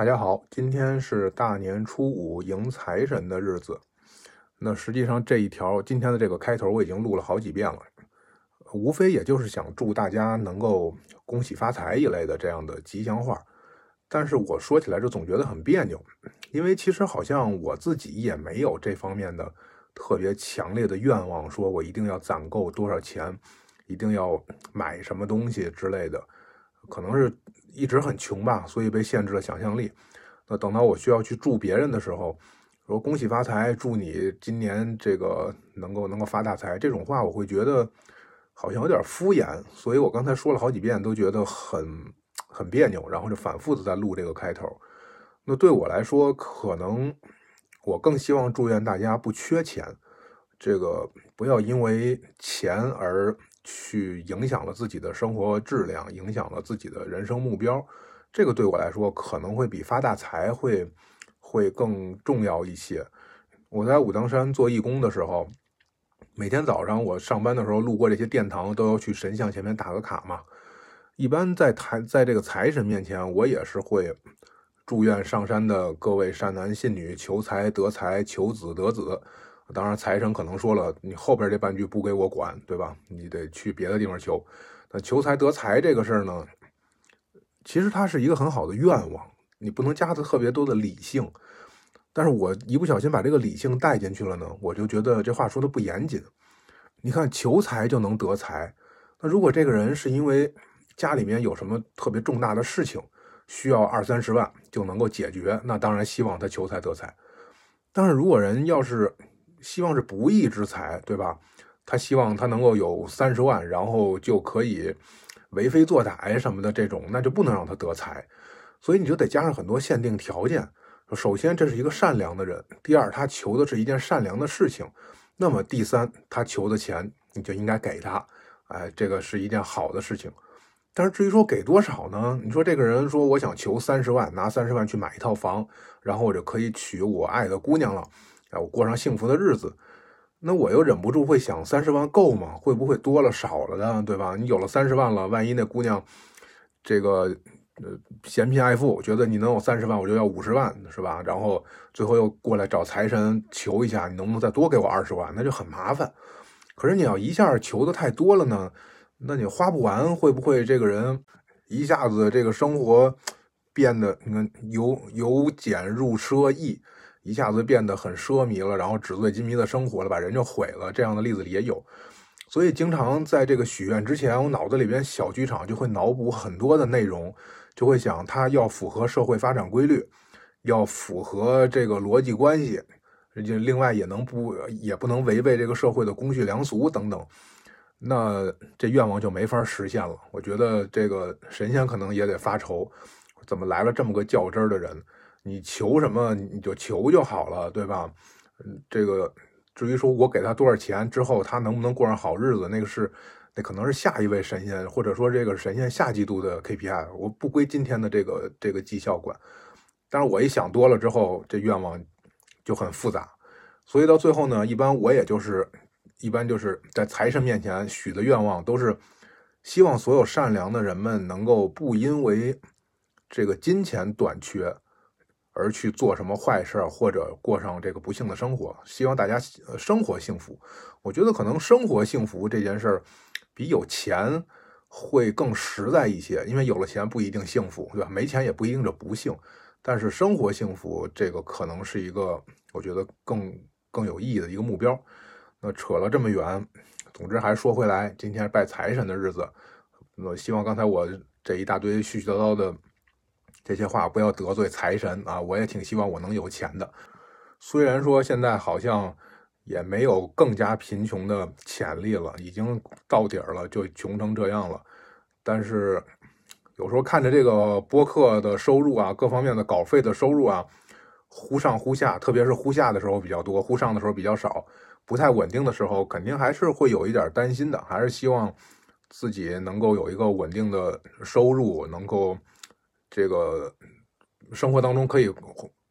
大家好，今天是大年初五迎财神的日子。那实际上这一条今天的这个开头我已经录了好几遍了，无非也就是想祝大家能够恭喜发财一类的这样的吉祥话。但是我说起来就总觉得很别扭，因为其实好像我自己也没有这方面的特别强烈的愿望，说我一定要攒够多少钱，一定要买什么东西之类的。可能是一直很穷吧，所以被限制了想象力。那等到我需要去祝别人的时候，说恭喜发财，祝你今年这个能够能够发大财，这种话我会觉得好像有点敷衍。所以我刚才说了好几遍，都觉得很很别扭，然后就反复的在录这个开头。那对我来说，可能我更希望祝愿大家不缺钱，这个不要因为钱而。去影响了自己的生活质量，影响了自己的人生目标，这个对我来说可能会比发大财会会更重要一些。我在武当山做义工的时候，每天早上我上班的时候路过这些殿堂，都要去神像前面打个卡嘛。一般在台在这个财神面前，我也是会祝愿上山的各位善男信女求财得财，求子得子。当然，财神可能说了，你后边这半句不给我管，对吧？你得去别的地方求。那求财得财这个事儿呢，其实它是一个很好的愿望，你不能加的特别多的理性。但是我一不小心把这个理性带进去了呢，我就觉得这话说的不严谨。你看，求财就能得财，那如果这个人是因为家里面有什么特别重大的事情，需要二三十万就能够解决，那当然希望他求财得财。但是如果人要是希望是不义之财，对吧？他希望他能够有三十万，然后就可以为非作歹什么的这种，那就不能让他得财。所以你就得加上很多限定条件。首先，这是一个善良的人；第二，他求的是一件善良的事情；那么第三，他求的钱你就应该给他。哎，这个是一件好的事情。但是至于说给多少呢？你说这个人说我想求三十万，拿三十万去买一套房，然后我就可以娶我爱的姑娘了。啊，我过上幸福的日子，那我又忍不住会想，三十万够吗？会不会多了少了的，对吧？你有了三十万了，万一那姑娘这个呃嫌贫爱富，觉得你能有三十万，我就要五十万，是吧？然后最后又过来找财神求一下，你能不能再多给我二十万？那就很麻烦。可是你要一下求的太多了呢，那你花不完，会不会这个人一下子这个生活变得你看由由俭入奢易？一下子变得很奢靡了，然后纸醉金迷的生活了，把人就毁了。这样的例子里也有，所以经常在这个许愿之前，我脑子里边小剧场就会脑补很多的内容，就会想他要符合社会发展规律，要符合这个逻辑关系，就另外也能不也不能违背这个社会的公序良俗等等，那这愿望就没法实现了。我觉得这个神仙可能也得发愁，怎么来了这么个较真的人？你求什么你就求就好了，对吧？这个至于说我给他多少钱之后，他能不能过上好日子，那个是那可能是下一位神仙，或者说这个神仙下季度的 KPI，我不归今天的这个这个绩效管。但是我一想多了之后，这愿望就很复杂，所以到最后呢，一般我也就是一般就是在财神面前许的愿望，都是希望所有善良的人们能够不因为这个金钱短缺。而去做什么坏事或者过上这个不幸的生活？希望大家生活幸福。我觉得可能生活幸福这件事儿，比有钱会更实在一些。因为有了钱不一定幸福，对吧？没钱也不一定就不幸。但是生活幸福这个可能是一个我觉得更更有意义的一个目标。那扯了这么远，总之还是说回来，今天拜财神的日子。我希望刚才我这一大堆絮絮叨叨的。这些话不要得罪财神啊！我也挺希望我能有钱的。虽然说现在好像也没有更加贫穷的潜力了，已经到底儿了，就穷成这样了。但是有时候看着这个播客的收入啊，各方面的稿费的收入啊，忽上忽下，特别是忽下的时候比较多，忽上的时候比较少，不太稳定的时候，肯定还是会有一点担心的。还是希望自己能够有一个稳定的收入，能够。这个生活当中可以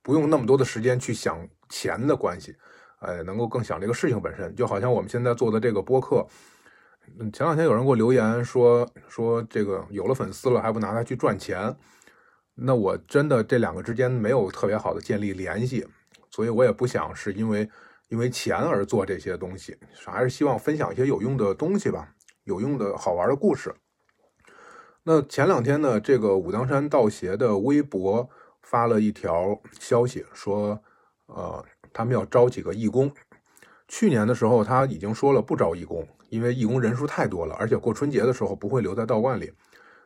不用那么多的时间去想钱的关系，哎，能够更想这个事情本身。就好像我们现在做的这个播客，嗯前两天有人给我留言说说这个有了粉丝了还不拿它去赚钱，那我真的这两个之间没有特别好的建立联系，所以我也不想是因为因为钱而做这些东西，还是希望分享一些有用的东西吧，有用的好玩的故事。那前两天呢，这个武当山道协的微博发了一条消息，说，呃，他们要招几个义工。去年的时候他已经说了不招义工，因为义工人数太多了，而且过春节的时候不会留在道观里。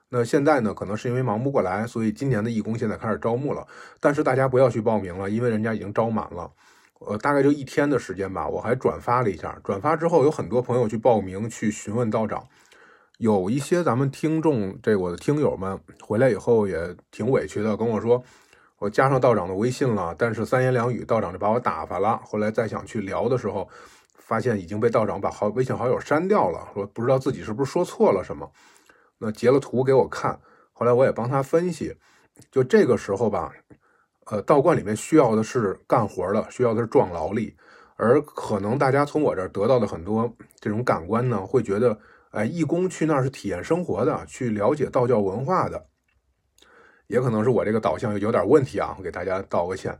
那现在呢，可能是因为忙不过来，所以今年的义工现在开始招募了。但是大家不要去报名了，因为人家已经招满了。呃，大概就一天的时间吧，我还转发了一下。转发之后，有很多朋友去报名，去询问道长。有一些咱们听众，这我的听友们回来以后也挺委屈的，跟我说，我加上道长的微信了，但是三言两语道长就把我打发了。后来再想去聊的时候，发现已经被道长把好微信好友删掉了，说不知道自己是不是说错了什么。那截了图给我看，后来我也帮他分析，就这个时候吧，呃，道观里面需要的是干活的，需要的是壮劳力，而可能大家从我这儿得到的很多这种感官呢，会觉得。哎，义工去那儿是体验生活的，去了解道教文化的，也可能是我这个导向有点问题啊，我给大家道个歉。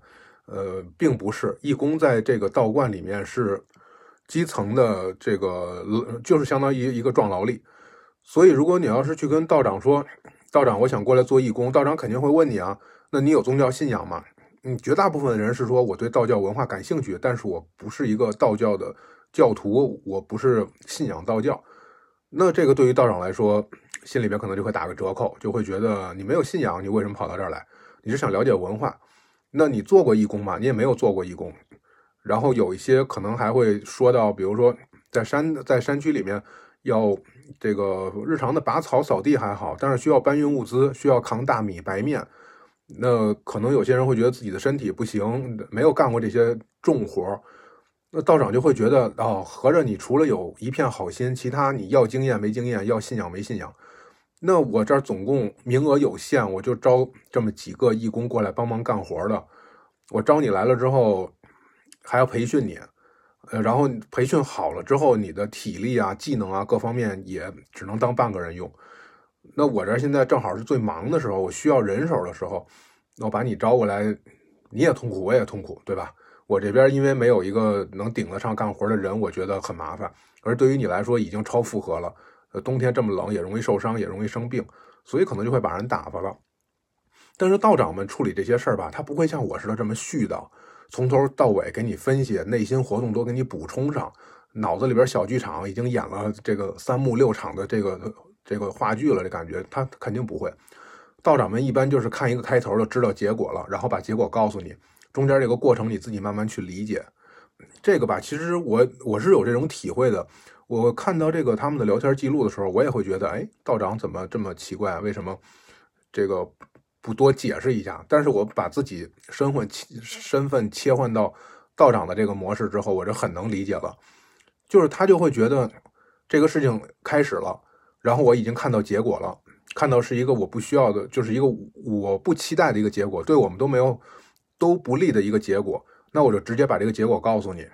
呃，并不是，义工在这个道观里面是基层的，这个就是相当于一个壮劳力。所以，如果你要是去跟道长说，道长，我想过来做义工，道长肯定会问你啊，那你有宗教信仰吗？嗯，绝大部分的人是说我对道教文化感兴趣，但是我不是一个道教的教徒，我不是信仰道教。那这个对于道长来说，心里边可能就会打个折扣，就会觉得你没有信仰，你为什么跑到这儿来？你是想了解文化？那你做过义工吗？你也没有做过义工。然后有一些可能还会说到，比如说在山在山区里面要这个日常的拔草扫地还好，但是需要搬运物资，需要扛大米白面。那可能有些人会觉得自己的身体不行，没有干过这些重活。那道长就会觉得哦，合着你除了有一片好心，其他你要经验没经验，要信仰没信仰。那我这儿总共名额有限，我就招这么几个义工过来帮忙干活的。我招你来了之后，还要培训你，呃，然后培训好了之后，你的体力啊、技能啊各方面也只能当半个人用。那我这儿现在正好是最忙的时候，我需要人手的时候，我把你招过来，你也痛苦，我也痛苦，对吧？我这边因为没有一个能顶得上干活的人，我觉得很麻烦。而对于你来说，已经超负荷了。呃，冬天这么冷，也容易受伤，也容易生病，所以可能就会把人打发了。但是道长们处理这些事儿吧，他不会像我似的这么絮叨，从头到尾给你分析，内心活动都给你补充上，脑子里边小剧场已经演了这个三幕六场的这个这个话剧了，这感觉他肯定不会。道长们一般就是看一个开头就知道结果了，然后把结果告诉你。中间这个过程你自己慢慢去理解，这个吧，其实我我是有这种体会的。我看到这个他们的聊天记录的时候，我也会觉得，哎，道长怎么这么奇怪？为什么这个不多解释一下？但是我把自己身份身份切换到道长的这个模式之后，我就很能理解了。就是他就会觉得这个事情开始了，然后我已经看到结果了，看到是一个我不需要的，就是一个我不期待的一个结果，对我们都没有。都不利的一个结果，那我就直接把这个结果告诉你，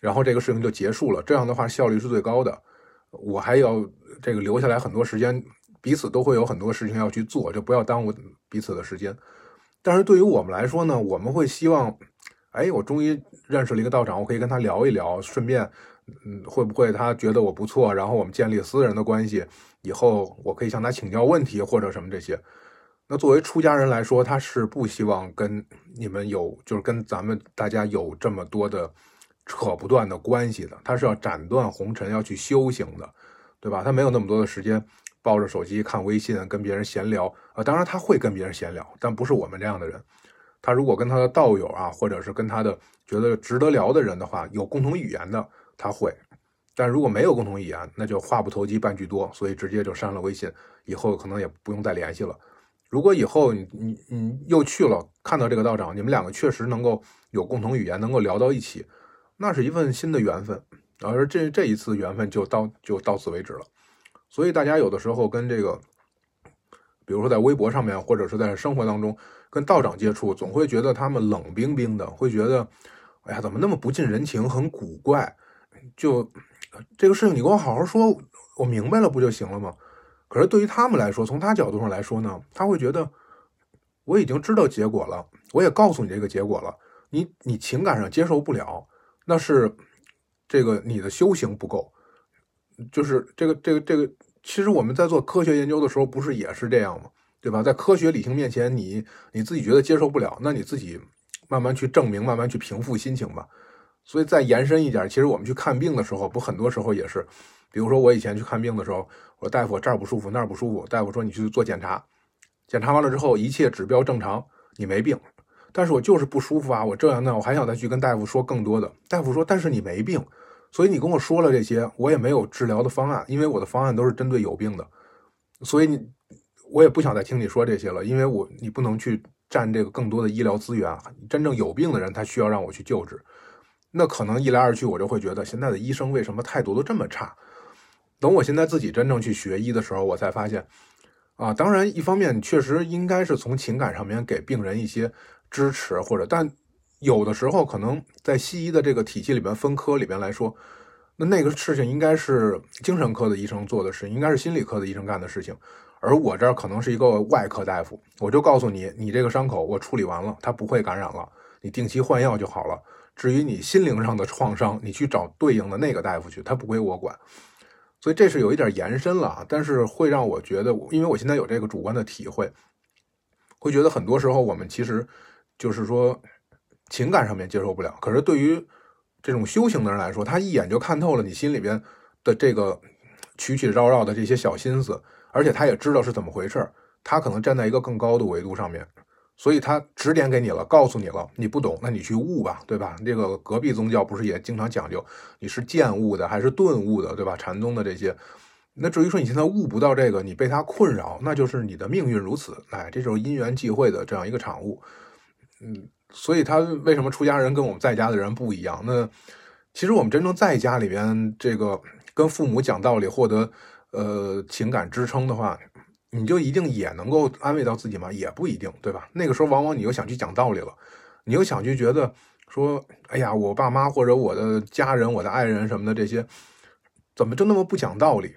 然后这个事情就结束了。这样的话效率是最高的。我还要这个留下来很多时间，彼此都会有很多事情要去做，就不要耽误彼此的时间。但是对于我们来说呢，我们会希望，哎，我终于认识了一个道长，我可以跟他聊一聊，顺便，嗯，会不会他觉得我不错，然后我们建立私人的关系，以后我可以向他请教问题或者什么这些。那作为出家人来说，他是不希望跟你们有，就是跟咱们大家有这么多的扯不断的关系的。他是要斩断红尘，要去修行的，对吧？他没有那么多的时间抱着手机看微信，跟别人闲聊啊。当然他会跟别人闲聊，但不是我们这样的人。他如果跟他的道友啊，或者是跟他的觉得值得聊的人的话，有共同语言的，他会。但如果没有共同语言，那就话不投机半句多，所以直接就删了微信，以后可能也不用再联系了。如果以后你你你又去了，看到这个道长，你们两个确实能够有共同语言，能够聊到一起，那是一份新的缘分。而这这一次缘分就到就到此为止了。所以大家有的时候跟这个，比如说在微博上面，或者是在生活当中跟道长接触，总会觉得他们冷冰冰的，会觉得，哎呀，怎么那么不近人情，很古怪。就这个事情，你给我好好说，我明白了不就行了吗？可是对于他们来说，从他角度上来说呢，他会觉得我已经知道结果了，我也告诉你这个结果了，你你情感上接受不了，那是这个你的修行不够，就是这个这个这个，其实我们在做科学研究的时候，不是也是这样吗？对吧？在科学理性面前，你你自己觉得接受不了，那你自己慢慢去证明，慢慢去平复心情吧。所以再延伸一点，其实我们去看病的时候，不很多时候也是，比如说我以前去看病的时候，我说大夫这儿不舒服，那儿不舒服，大夫说你去做检查，检查完了之后一切指标正常，你没病，但是我就是不舒服啊，我这样那，我还想再去跟大夫说更多的，大夫说但是你没病，所以你跟我说了这些，我也没有治疗的方案，因为我的方案都是针对有病的，所以你。我也不想再听你说这些了，因为我你不能去占这个更多的医疗资源。真正有病的人，他需要让我去救治。那可能一来二去，我就会觉得现在的医生为什么态度都这么差？等我现在自己真正去学医的时候，我才发现，啊，当然一方面确实应该是从情感上面给病人一些支持，或者但有的时候可能在西医的这个体系里面分科里边来说，那那个事情应该是精神科的医生做的事，应该是心理科的医生干的事情。而我这儿可能是一个外科大夫，我就告诉你，你这个伤口我处理完了，它不会感染了，你定期换药就好了。至于你心灵上的创伤，你去找对应的那个大夫去，他不归我管。所以这是有一点延伸了啊，但是会让我觉得，因为我现在有这个主观的体会，会觉得很多时候我们其实就是说情感上面接受不了，可是对于这种修行的人来说，他一眼就看透了你心里边的这个曲曲绕绕的这些小心思。而且他也知道是怎么回事他可能站在一个更高的维度上面，所以他指点给你了，告诉你了，你不懂，那你去悟吧，对吧？这个隔壁宗教不是也经常讲究你是见悟的还是顿悟的，对吧？禅宗的这些，那至于说你现在悟不到这个，你被他困扰，那就是你的命运如此，哎，这就是因缘际会的这样一个产物，嗯，所以他为什么出家人跟我们在家的人不一样？那其实我们真正在家里边，这个跟父母讲道理，获得。呃，情感支撑的话，你就一定也能够安慰到自己吗？也不一定，对吧？那个时候，往往你又想去讲道理了，你又想去觉得说，哎呀，我爸妈或者我的家人、我的爱人什么的这些，怎么就那么不讲道理？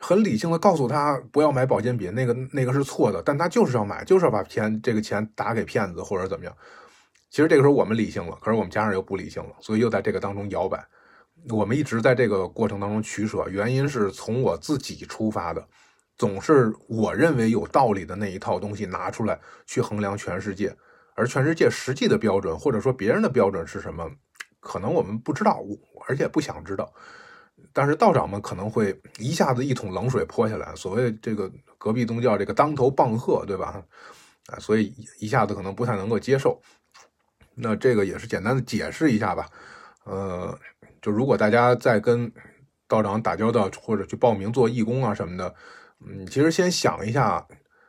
很理性的告诉他不要买保健品，那个那个是错的，但他就是要买，就是要把钱这个钱打给骗子或者怎么样。其实这个时候我们理性了，可是我们家人又不理性了，所以又在这个当中摇摆。我们一直在这个过程当中取舍，原因是从我自己出发的，总是我认为有道理的那一套东西拿出来去衡量全世界，而全世界实际的标准或者说别人的标准是什么，可能我们不知道，而且不想知道。但是道长们可能会一下子一桶冷水泼下来，所谓这个隔壁宗教这个当头棒喝，对吧？啊，所以一下子可能不太能够接受。那这个也是简单的解释一下吧，呃。就如果大家在跟道长打交道，或者去报名做义工啊什么的，嗯，其实先想一下，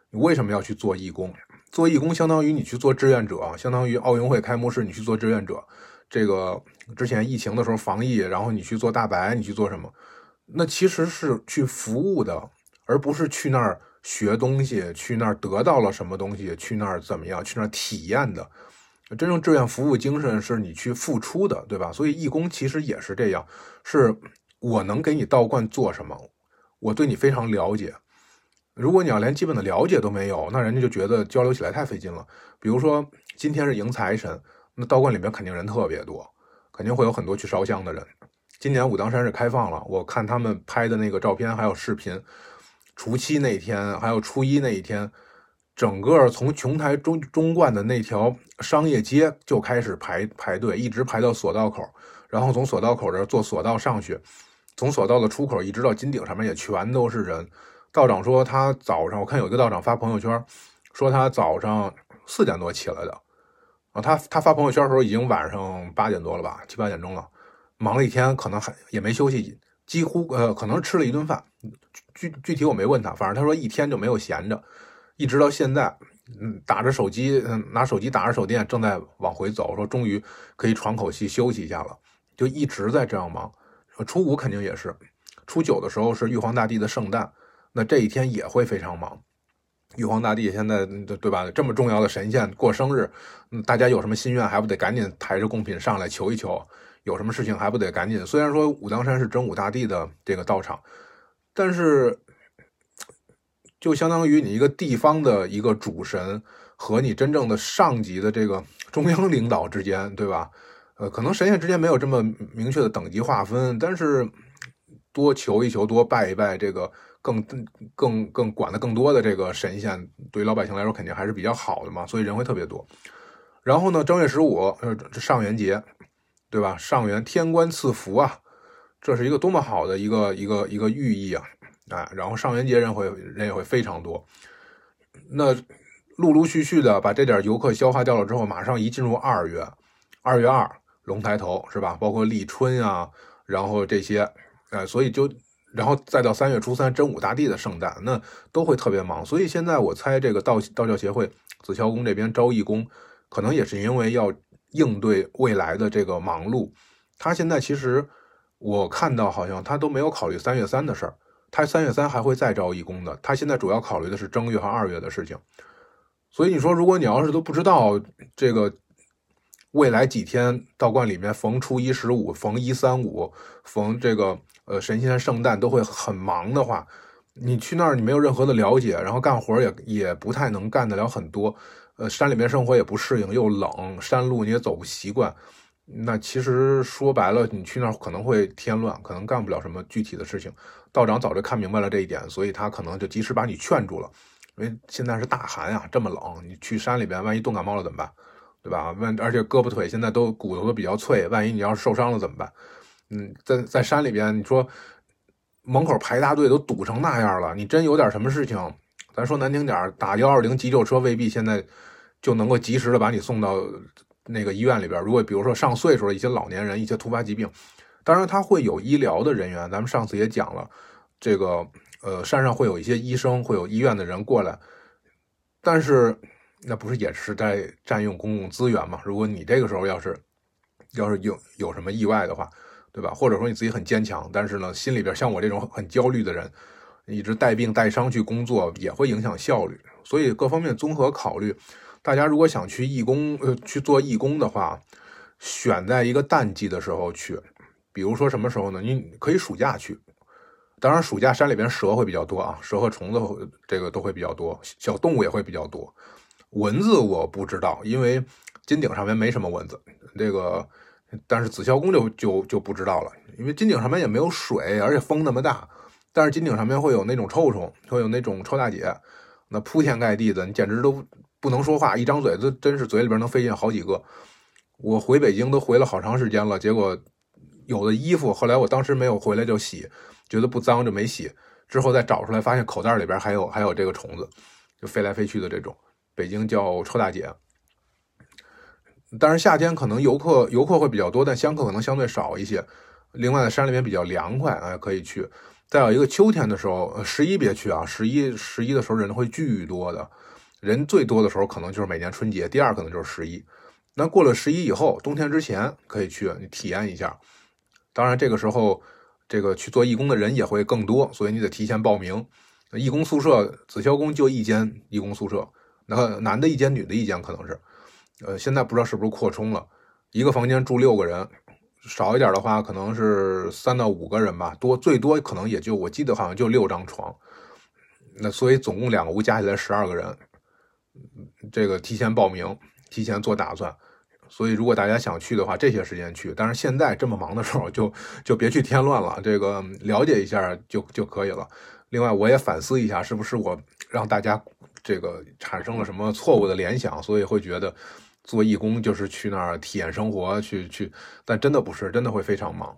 你为什么要去做义工？做义工相当于你去做志愿者，相当于奥运会开幕式你去做志愿者。这个之前疫情的时候防疫，然后你去做大白，你去做什么？那其实是去服务的，而不是去那儿学东西，去那儿得到了什么东西，去那儿怎么样，去那儿体验的。真正志愿服务精神是你去付出的，对吧？所以义工其实也是这样，是我能给你道观做什么，我对你非常了解。如果你要连基本的了解都没有，那人家就觉得交流起来太费劲了。比如说今天是迎财神，那道观里面肯定人特别多，肯定会有很多去烧香的人。今年武当山是开放了，我看他们拍的那个照片还有视频，除夕那天还有初一那一天。整个从琼台中中观的那条商业街就开始排排队，一直排到索道口，然后从索道口这坐索道上去，从索道的出口一直到金顶上面也全都是人。道长说他早上，我看有一个道长发朋友圈，说他早上四点多起来的，啊，他他发朋友圈的时候已经晚上八点多了吧，七八点钟了，忙了一天，可能还也没休息，几乎呃可能吃了一顿饭，具具体我没问他，反正他说一天就没有闲着。一直到现在，嗯，打着手机，嗯，拿手机打着手电，正在往回走，说终于可以喘口气休息一下了，就一直在这样忙。初五肯定也是，初九的时候是玉皇大帝的圣诞，那这一天也会非常忙。玉皇大帝现在对吧？这么重要的神仙过生日，大家有什么心愿还不得赶紧抬着贡品上来求一求？有什么事情还不得赶紧？虽然说武当山是真武大帝的这个道场，但是。就相当于你一个地方的一个主神和你真正的上级的这个中央领导之间，对吧？呃，可能神仙之间没有这么明确的等级划分，但是多求一求，多拜一拜，这个更更更管的更多的这个神仙，对于老百姓来说肯定还是比较好的嘛，所以人会特别多。然后呢，正月十五，呃，这上元节，对吧？上元天官赐福啊，这是一个多么好的一个一个一个寓意啊！哎，然后上元节人会人也会非常多。那陆陆续续的把这点游客消化掉了之后，马上一进入二月，二月二。龙抬头是吧？包括立春啊，然后这些，哎，所以就，然后再到三月初三真武大帝的圣诞，那都会特别忙。所以现在我猜，这个道道教协会紫霄宫这边招义工，可能也是因为要应对未来的这个忙碌。他现在其实我看到好像他都没有考虑三月三的事儿，他三月三还会再招义工的。他现在主要考虑的是正月和二月的事情。所以你说，如果你要是都不知道这个。未来几天，道观里面逢初一十五、逢一三五、逢这个呃神仙圣诞都会很忙的话，你去那儿你没有任何的了解，然后干活也也不太能干得了很多，呃山里面生活也不适应，又冷，山路你也走不习惯，那其实说白了，你去那儿可能会添乱，可能干不了什么具体的事情。道长早就看明白了这一点，所以他可能就及时把你劝住了，因为现在是大寒呀，这么冷，你去山里边万一冻感冒了怎么办？对吧？万而且胳膊腿现在都骨头都比较脆，万一你要是受伤了怎么办？嗯，在在山里边，你说门口排大队都堵成那样了，你真有点什么事情，咱说难听点打幺二零急救车未必现在就能够及时的把你送到那个医院里边。如果比如说上岁数的一些老年人，一些突发疾病，当然他会有医疗的人员。咱们上次也讲了，这个呃山上会有一些医生，会有医院的人过来，但是。那不是也是在占用公共资源吗？如果你这个时候要是要是有有什么意外的话，对吧？或者说你自己很坚强，但是呢，心里边像我这种很焦虑的人，一直带病带伤去工作，也会影响效率。所以各方面综合考虑，大家如果想去义工呃去做义工的话，选在一个淡季的时候去，比如说什么时候呢？你可以暑假去。当然，暑假山里边蛇会比较多啊，蛇和虫子这个都会比较多，小动物也会比较多。蚊子我不知道，因为金顶上面没什么蚊子。这个，但是紫霄宫就就就不知道了，因为金顶上面也没有水，而且风那么大。但是金顶上面会有那种臭虫，会有那种臭大姐，那铺天盖地的，你简直都不能说话，一张嘴，这真是嘴里边能飞进好几个。我回北京都回了好长时间了，结果有的衣服后来我当时没有回来就洗，觉得不脏就没洗，之后再找出来发现口袋里边还有还有这个虫子，就飞来飞去的这种。北京叫臭大姐，但是夏天可能游客游客会比较多，但香客可能相对少一些。另外，山里面比较凉快，哎，可以去。再有一个秋天的时候，十一别去啊，十一十一的时候人会巨多的，人最多的时候可能就是每年春节，第二可能就是十一。那过了十一以后，冬天之前可以去，你体验一下。当然，这个时候这个去做义工的人也会更多，所以你得提前报名。义工宿舍，紫霄宫就一间义工宿舍。那男的一间，女的一间，可能是，呃，现在不知道是不是扩充了，一个房间住六个人，少一点的话可能是三到五个人吧，多最多可能也就我记得好像就六张床，那所以总共两个屋加起来十二个人，这个提前报名，提前做打算，所以如果大家想去的话，这些时间去，但是现在这么忙的时候就就别去添乱了，这个了解一下就就可以了。另外我也反思一下，是不是我让大家。这个产生了什么错误的联想，所以会觉得做义工就是去那儿体验生活，去去，但真的不是，真的会非常忙。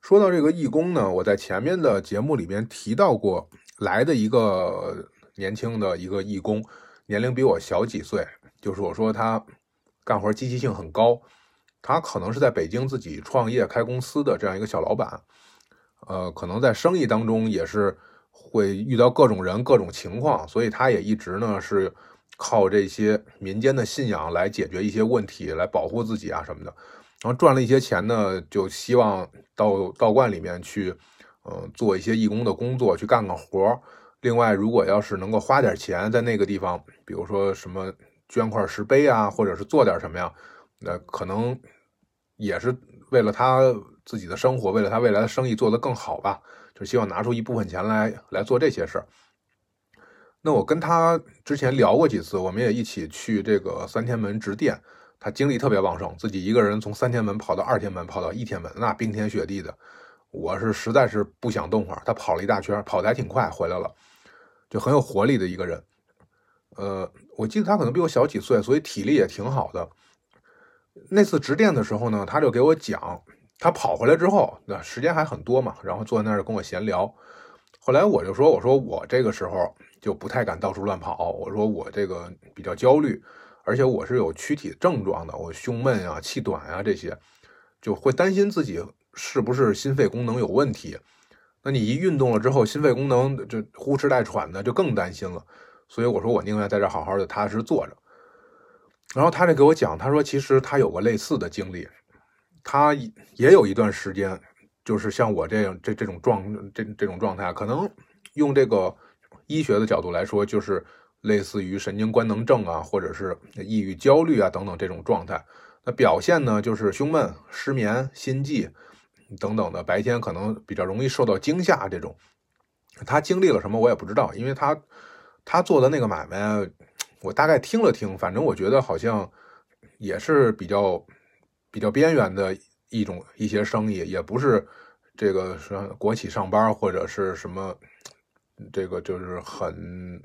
说到这个义工呢，我在前面的节目里面提到过，来的一个年轻的一个义工，年龄比我小几岁，就是我说他干活积极性很高，他可能是在北京自己创业开公司的这样一个小老板，呃，可能在生意当中也是。会遇到各种人、各种情况，所以他也一直呢是靠这些民间的信仰来解决一些问题，来保护自己啊什么的。然后赚了一些钱呢，就希望到道观里面去，嗯，做一些义工的工作，去干干活。另外，如果要是能够花点钱在那个地方，比如说什么捐块石碑啊，或者是做点什么呀，那可能也是为了他自己的生活，为了他未来的生意做得更好吧。就希望拿出一部分钱来来做这些事儿。那我跟他之前聊过几次，我们也一起去这个三天门值店。他精力特别旺盛，自己一个人从三天门跑到二天门，跑到一天门，那冰天雪地的，我是实在是不想动会儿。他跑了一大圈，跑得还挺快，回来了，就很有活力的一个人。呃，我记得他可能比我小几岁，所以体力也挺好的。那次值店的时候呢，他就给我讲，他跑回来之后，那时间还很多嘛，然后坐在那儿跟我闲聊。后来我就说，我说我这个时候就不太敢到处乱跑，我说我这个比较焦虑。而且我是有躯体症状的，我胸闷啊、气短啊这些，就会担心自己是不是心肺功能有问题。那你一运动了之后，心肺功能就呼哧带喘的，就更担心了。所以我说我宁愿在这好好的踏实坐着。然后他就给我讲，他说其实他有个类似的经历，他也有一段时间就是像我这样这这种状这这种状态，可能用这个医学的角度来说，就是。类似于神经官能症啊，或者是抑郁、焦虑啊等等这种状态，那表现呢就是胸闷、失眠、心悸等等的。白天可能比较容易受到惊吓，这种他经历了什么我也不知道，因为他他做的那个买卖，我大概听了听，反正我觉得好像也是比较比较边缘的一种一些生意，也不是这个是国企上班或者是什么，这个就是很。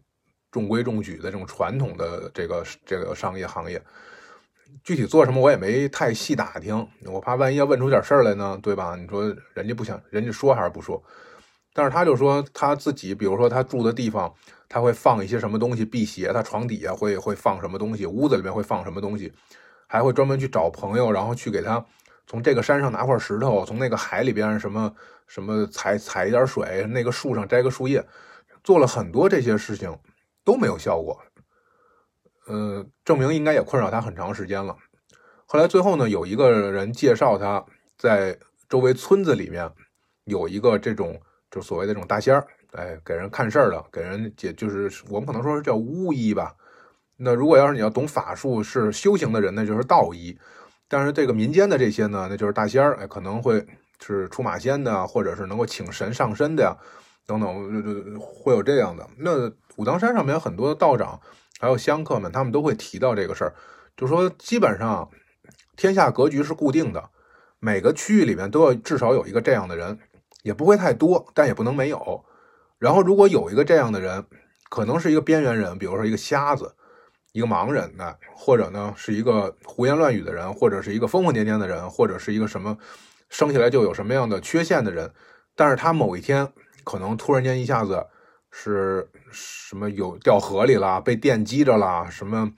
中规中矩的这种传统的这个这个商业行业，具体做什么我也没太细打听，我怕万一要问出点事儿来呢，对吧？你说人家不想，人家说还是不说？但是他就说他自己，比如说他住的地方，他会放一些什么东西辟邪，他床底下会会放什么东西，屋子里面会放什么东西，还会专门去找朋友，然后去给他从这个山上拿块石头，从那个海里边什么什么采采一点水，那个树上摘个树叶，做了很多这些事情。都没有效果，呃，证明应该也困扰他很长时间了。后来最后呢，有一个人介绍他在周围村子里面有一个这种就所谓的这种大仙儿，哎，给人看事儿的，给人解，就是我们可能说是叫巫医吧。那如果要是你要懂法术是修行的人，那就是道医。但是这个民间的这些呢，那就是大仙儿，哎，可能会是出马仙的，或者是能够请神上身的呀，等等，会有这样的那。武当山上面很多的道长，还有香客们，他们都会提到这个事儿，就说基本上天下格局是固定的，每个区域里面都要至少有一个这样的人，也不会太多，但也不能没有。然后如果有一个这样的人，可能是一个边缘人，比如说一个瞎子、一个盲人呢，或者呢是一个胡言乱语的人，或者是一个疯疯癫癫的人，或者是一个什么生下来就有什么样的缺陷的人，但是他某一天可能突然间一下子。是什么有掉河里了，被电击着了，什么，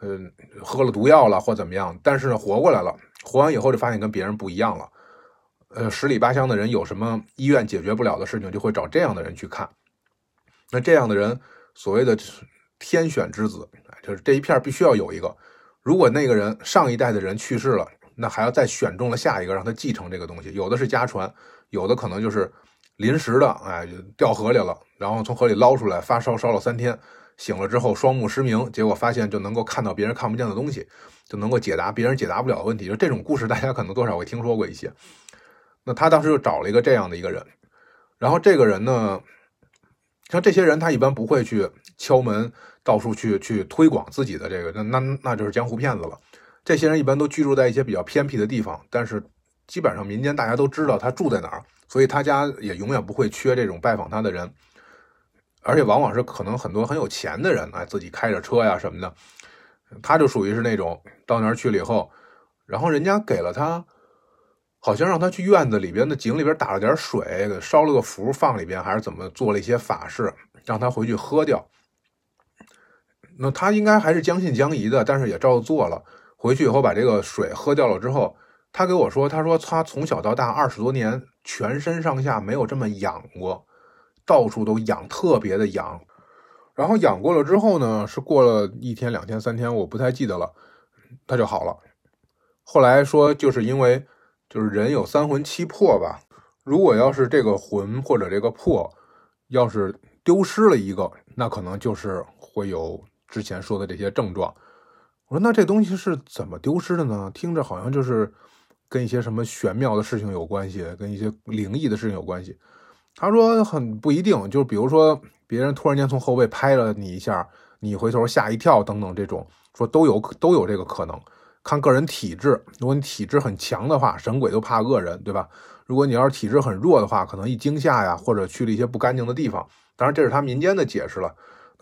嗯，喝了毒药了或怎么样？但是，活过来了，活完以后就发现跟别人不一样了。呃，十里八乡的人有什么医院解决不了的事情，就会找这样的人去看。那这样的人，所谓的天选之子，就是这一片必须要有一个。如果那个人上一代的人去世了，那还要再选中了下一个，让他继承这个东西。有的是家传，有的可能就是。临时的，哎，掉河里了，然后从河里捞出来，发烧烧了三天，醒了之后双目失明，结果发现就能够看到别人看不见的东西，就能够解答别人解答不了的问题。就这种故事，大家可能多少会听说过一些。那他当时就找了一个这样的一个人，然后这个人呢，像这些人，他一般不会去敲门，到处去去推广自己的这个，那那那就是江湖骗子了。这些人一般都居住在一些比较偏僻的地方，但是基本上民间大家都知道他住在哪儿。所以他家也永远不会缺这种拜访他的人，而且往往是可能很多很有钱的人哎，自己开着车呀什么的，他就属于是那种到那儿去了以后，然后人家给了他，好像让他去院子里边的井里边打了点水，烧了个符放里边，还是怎么做了一些法事，让他回去喝掉。那他应该还是将信将疑的，但是也照做了。回去以后把这个水喝掉了之后。他给我说：“他说他从小到大二十多年，全身上下没有这么痒过，到处都痒，特别的痒。然后养过了之后呢，是过了一天、两天、三天，我不太记得了，他就好了。后来说，就是因为就是人有三魂七魄吧，如果要是这个魂或者这个魄要是丢失了一个，那可能就是会有之前说的这些症状。我说那这东西是怎么丢失的呢？听着好像就是。”跟一些什么玄妙的事情有关系，跟一些灵异的事情有关系。他说很不一定，就是比如说别人突然间从后背拍了你一下，你回头吓一跳等等这种，说都有都有这个可能。看个人体质，如果你体质很强的话，神鬼都怕恶人，对吧？如果你要是体质很弱的话，可能一惊吓呀，或者去了一些不干净的地方。当然，这是他民间的解释了。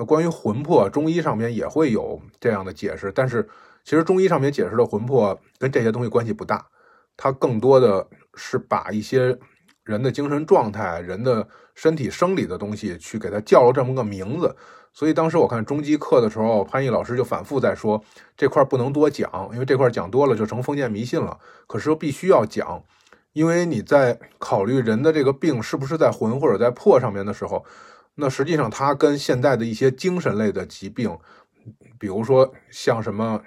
关于魂魄，中医上面也会有这样的解释，但是其实中医上面解释的魂魄跟这些东西关系不大，它更多的是把一些人的精神状态、人的身体生理的东西去给它叫了这么个名字。所以当时我看中基课的时候，潘毅老师就反复在说这块不能多讲，因为这块讲多了就成封建迷信了。可是又必须要讲，因为你在考虑人的这个病是不是在魂或者在魄上面的时候，那实际上它跟现在的一些精神类的疾病，比如说像什么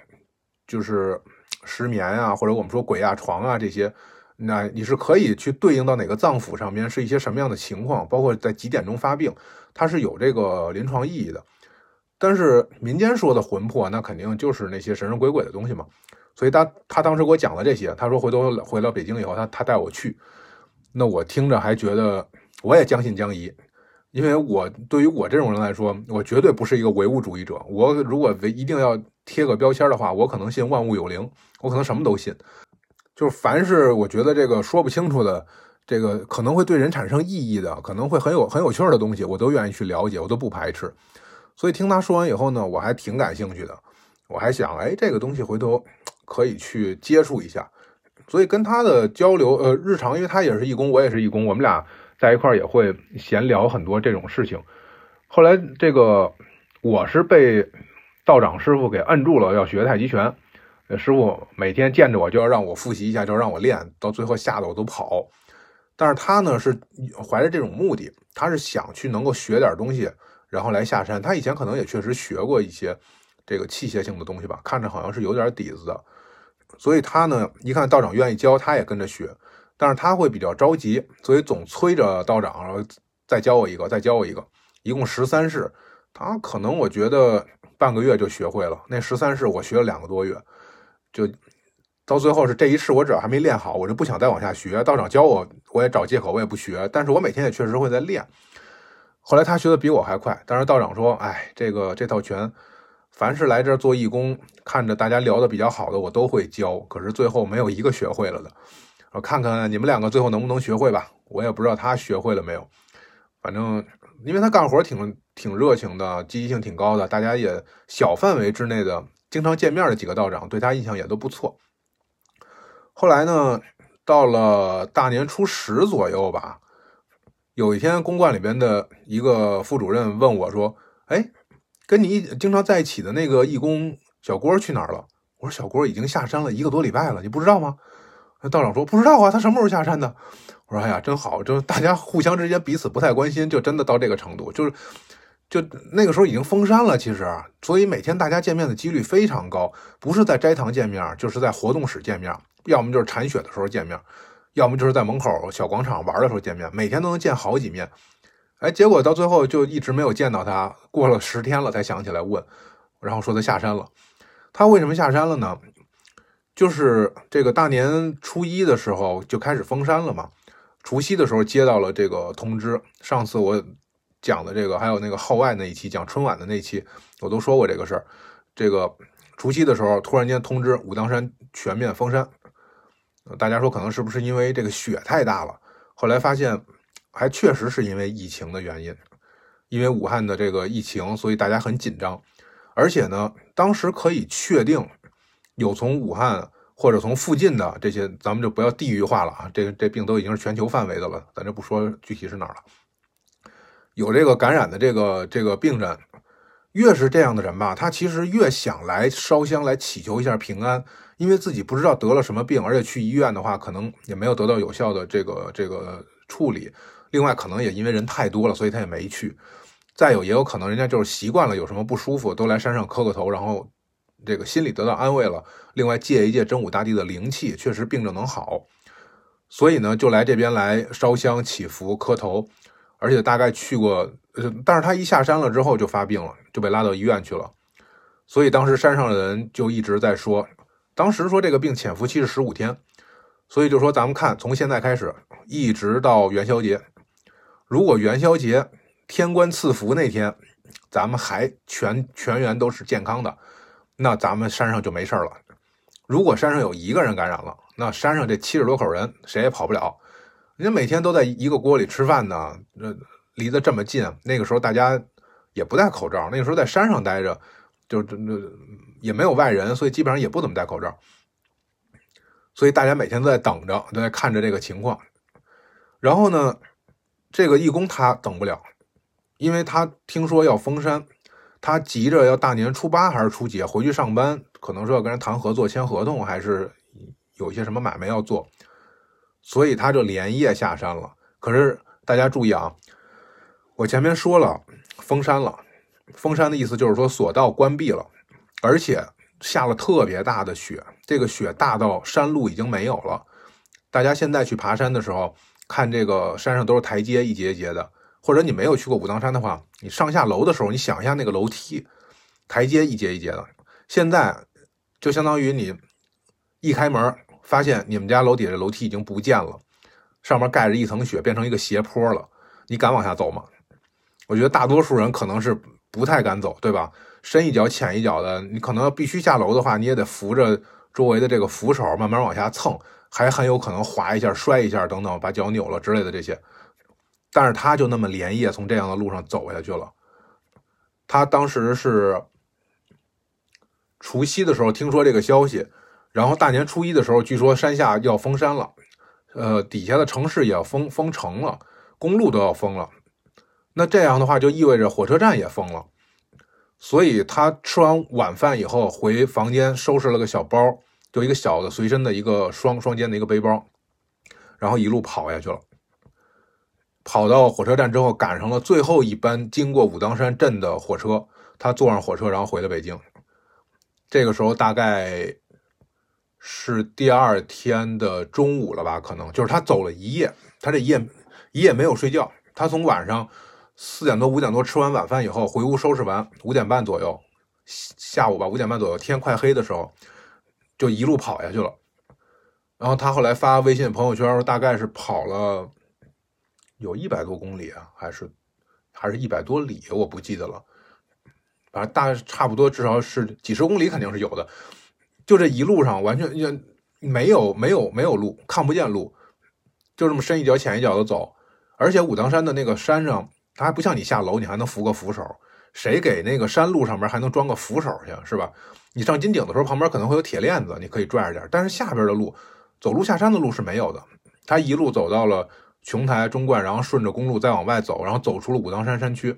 就是失眠啊，或者我们说鬼压床啊这些，那你是可以去对应到哪个脏腑上面是一些什么样的情况，包括在几点钟发病。它是有这个临床意义的，但是民间说的魂魄，那肯定就是那些神神鬼鬼的东西嘛。所以他他当时给我讲了这些，他说回头回到北京以后，他他带我去。那我听着还觉得我也将信将疑，因为我对于我这种人来说，我绝对不是一个唯物主义者。我如果唯一定要贴个标签的话，我可能信万物有灵，我可能什么都信。就是凡是我觉得这个说不清楚的。这个可能会对人产生意义的，可能会很有很有趣的东西，我都愿意去了解，我都不排斥。所以听他说完以后呢，我还挺感兴趣的。我还想，哎，这个东西回头可以去接触一下。所以跟他的交流，呃，日常，因为他也是义工，我也是义工，我们俩在一块儿也会闲聊很多这种事情。后来这个我是被道长师傅给摁住了，要学太极拳。师傅每天见着我就要让我复习一下，就让我练，到最后吓得我都跑。但是他呢是怀着这种目的，他是想去能够学点东西，然后来下山。他以前可能也确实学过一些这个器械性的东西吧，看着好像是有点底子的。所以他呢一看道长愿意教，他也跟着学。但是他会比较着急，所以总催着道长，然后再教我一个，再教我一个。一共十三式，他可能我觉得半个月就学会了。那十三式我学了两个多月，就。到最后是这一式，我只要还没练好，我就不想再往下学。道长教我，我也找借口，我也不学。但是我每天也确实会在练。后来他学的比我还快，但是道长说：“哎，这个这套拳，凡是来这儿做义工，看着大家聊的比较好的，我都会教。可是最后没有一个学会了的。我看看你们两个最后能不能学会吧。我也不知道他学会了没有。反正因为他干活挺挺热情的，积极性挺高的，大家也小范围之内的经常见面的几个道长对他印象也都不错。”后来呢，到了大年初十左右吧，有一天公馆里边的一个副主任问我说：“哎，跟你经常在一起的那个义工小郭去哪儿了？”我说：“小郭已经下山了一个多礼拜了，你不知道吗？”那道长说：“不知道啊，他什么时候下山的？”我说：“哎呀，真好，就大家互相之间彼此不太关心，就真的到这个程度，就是就那个时候已经封山了，其实，所以每天大家见面的几率非常高，不是在斋堂见面，就是在活动室见面。”要么就是铲雪的时候见面，要么就是在门口小广场玩的时候见面，每天都能见好几面。哎，结果到最后就一直没有见到他，过了十天了才想起来问，然后说他下山了。他为什么下山了呢？就是这个大年初一的时候就开始封山了嘛，除夕的时候接到了这个通知。上次我讲的这个，还有那个号外那一期讲春晚的那期，我都说过这个事儿。这个除夕的时候突然间通知武当山全面封山。大家说可能是不是因为这个雪太大了？后来发现还确实是因为疫情的原因，因为武汉的这个疫情，所以大家很紧张。而且呢，当时可以确定有从武汉或者从附近的这些，咱们就不要地域化了啊。这这病都已经是全球范围的了，咱就不说具体是哪儿了。有这个感染的这个这个病人，越是这样的人吧，他其实越想来烧香来祈求一下平安。因为自己不知道得了什么病，而且去医院的话，可能也没有得到有效的这个这个处理。另外，可能也因为人太多了，所以他也没去。再有，也有可能人家就是习惯了，有什么不舒服都来山上磕个头，然后这个心里得到安慰了。另外，借一借真武大帝的灵气，确实病症能好，所以呢，就来这边来烧香祈福磕头。而且大概去过，呃，但是他一下山了之后就发病了，就被拉到医院去了。所以当时山上的人就一直在说。当时说这个病潜伏期是十五天，所以就说咱们看从现在开始一直到元宵节，如果元宵节天官赐福那天，咱们还全全员都是健康的，那咱们山上就没事了。如果山上有一个人感染了，那山上这七十多口人谁也跑不了。人家每天都在一个锅里吃饭呢，这离得这么近，那个时候大家也不戴口罩，那个时候在山上待着，就就也没有外人，所以基本上也不怎么戴口罩。所以大家每天都在等着，都在看着这个情况。然后呢，这个义工他等不了，因为他听说要封山，他急着要大年初八还是初几回去上班，可能是要跟人谈合作、签合同，还是有些什么买卖要做。所以他就连夜下山了。可是大家注意啊，我前面说了封山了，封山的意思就是说索道关闭了，而且下了特别大的雪，这个雪大到山路已经没有了。大家现在去爬山的时候，看这个山上都是台阶，一节一节的。或者你没有去过武当山的话，你上下楼的时候，你想一下那个楼梯，台阶一节一节的。现在就相当于你一开门。发现你们家楼底下楼梯已经不见了，上面盖着一层雪，变成一个斜坡了。你敢往下走吗？我觉得大多数人可能是不太敢走，对吧？深一脚浅一脚的，你可能必须下楼的话，你也得扶着周围的这个扶手慢慢往下蹭，还很有可能滑一下、摔一下等等，把脚扭了之类的这些。但是他就那么连夜从这样的路上走下去了。他当时是除夕的时候听说这个消息。然后大年初一的时候，据说山下要封山了，呃，底下的城市也要封封城了，公路都要封了。那这样的话，就意味着火车站也封了。所以他吃完晚饭以后，回房间收拾了个小包，就一个小的随身的一个双双肩的一个背包，然后一路跑下去了。跑到火车站之后，赶上了最后一班经过武当山镇的火车，他坐上火车，然后回了北京。这个时候大概。是第二天的中午了吧？可能就是他走了一夜，他这一夜一夜没有睡觉。他从晚上四点多五点多吃完晚饭以后回屋收拾完，五点半左右下午吧，五点半左右天快黑的时候就一路跑下去了。然后他后来发微信朋友圈，大概是跑了有一百多公里啊，还是还是一百多里，我不记得了。反正大差不多至少是几十公里，肯定是有的。就这一路上完全就没有没有没有路，看不见路，就这么深一脚浅一脚的走。而且武当山的那个山上，它还不像你下楼，你还能扶个扶手。谁给那个山路上面还能装个扶手去，是吧？你上金顶的时候，旁边可能会有铁链子，你可以拽着点。但是下边的路，走路下山的路是没有的。他一路走到了琼台中观，然后顺着公路再往外走，然后走出了武当山山区。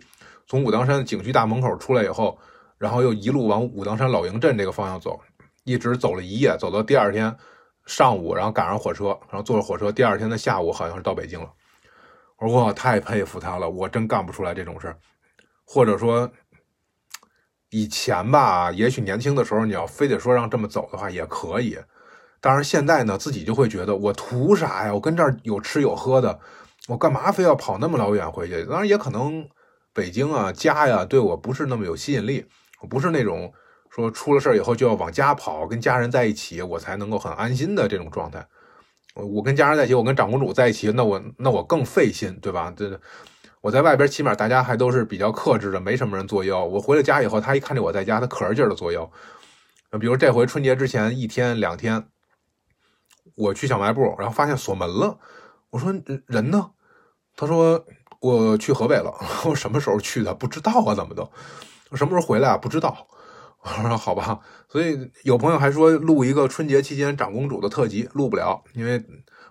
从武当山的景区大门口出来以后，然后又一路往武当山老营镇这个方向走。一直走了一夜，走到第二天上午，然后赶上火车，然后坐着火车，第二天的下午好像是到北京了。我说我太佩服他了，我真干不出来这种事儿。或者说以前吧，也许年轻的时候你要非得说让这么走的话也可以，当然现在呢，自己就会觉得我图啥呀？我跟这儿有吃有喝的，我干嘛非要跑那么老远回去？当然也可能北京啊家呀对我不是那么有吸引力，我不是那种。说出了事儿以后就要往家跑，跟家人在一起，我才能够很安心的这种状态。我跟家人在一起，我跟长公主在一起，那我那我更费心，对吧？这我在外边起码大家还都是比较克制的，没什么人作妖。我回了家以后，他一看见我在家，他可着劲的作妖。比如这回春节之前一天两天，我去小卖部，然后发现锁门了。我说人呢？他说我去河北了。我什么时候去的？不知道啊，怎么都？我什么时候回来啊？不知道。我说好吧，所以有朋友还说录一个春节期间长公主的特辑，录不了，因为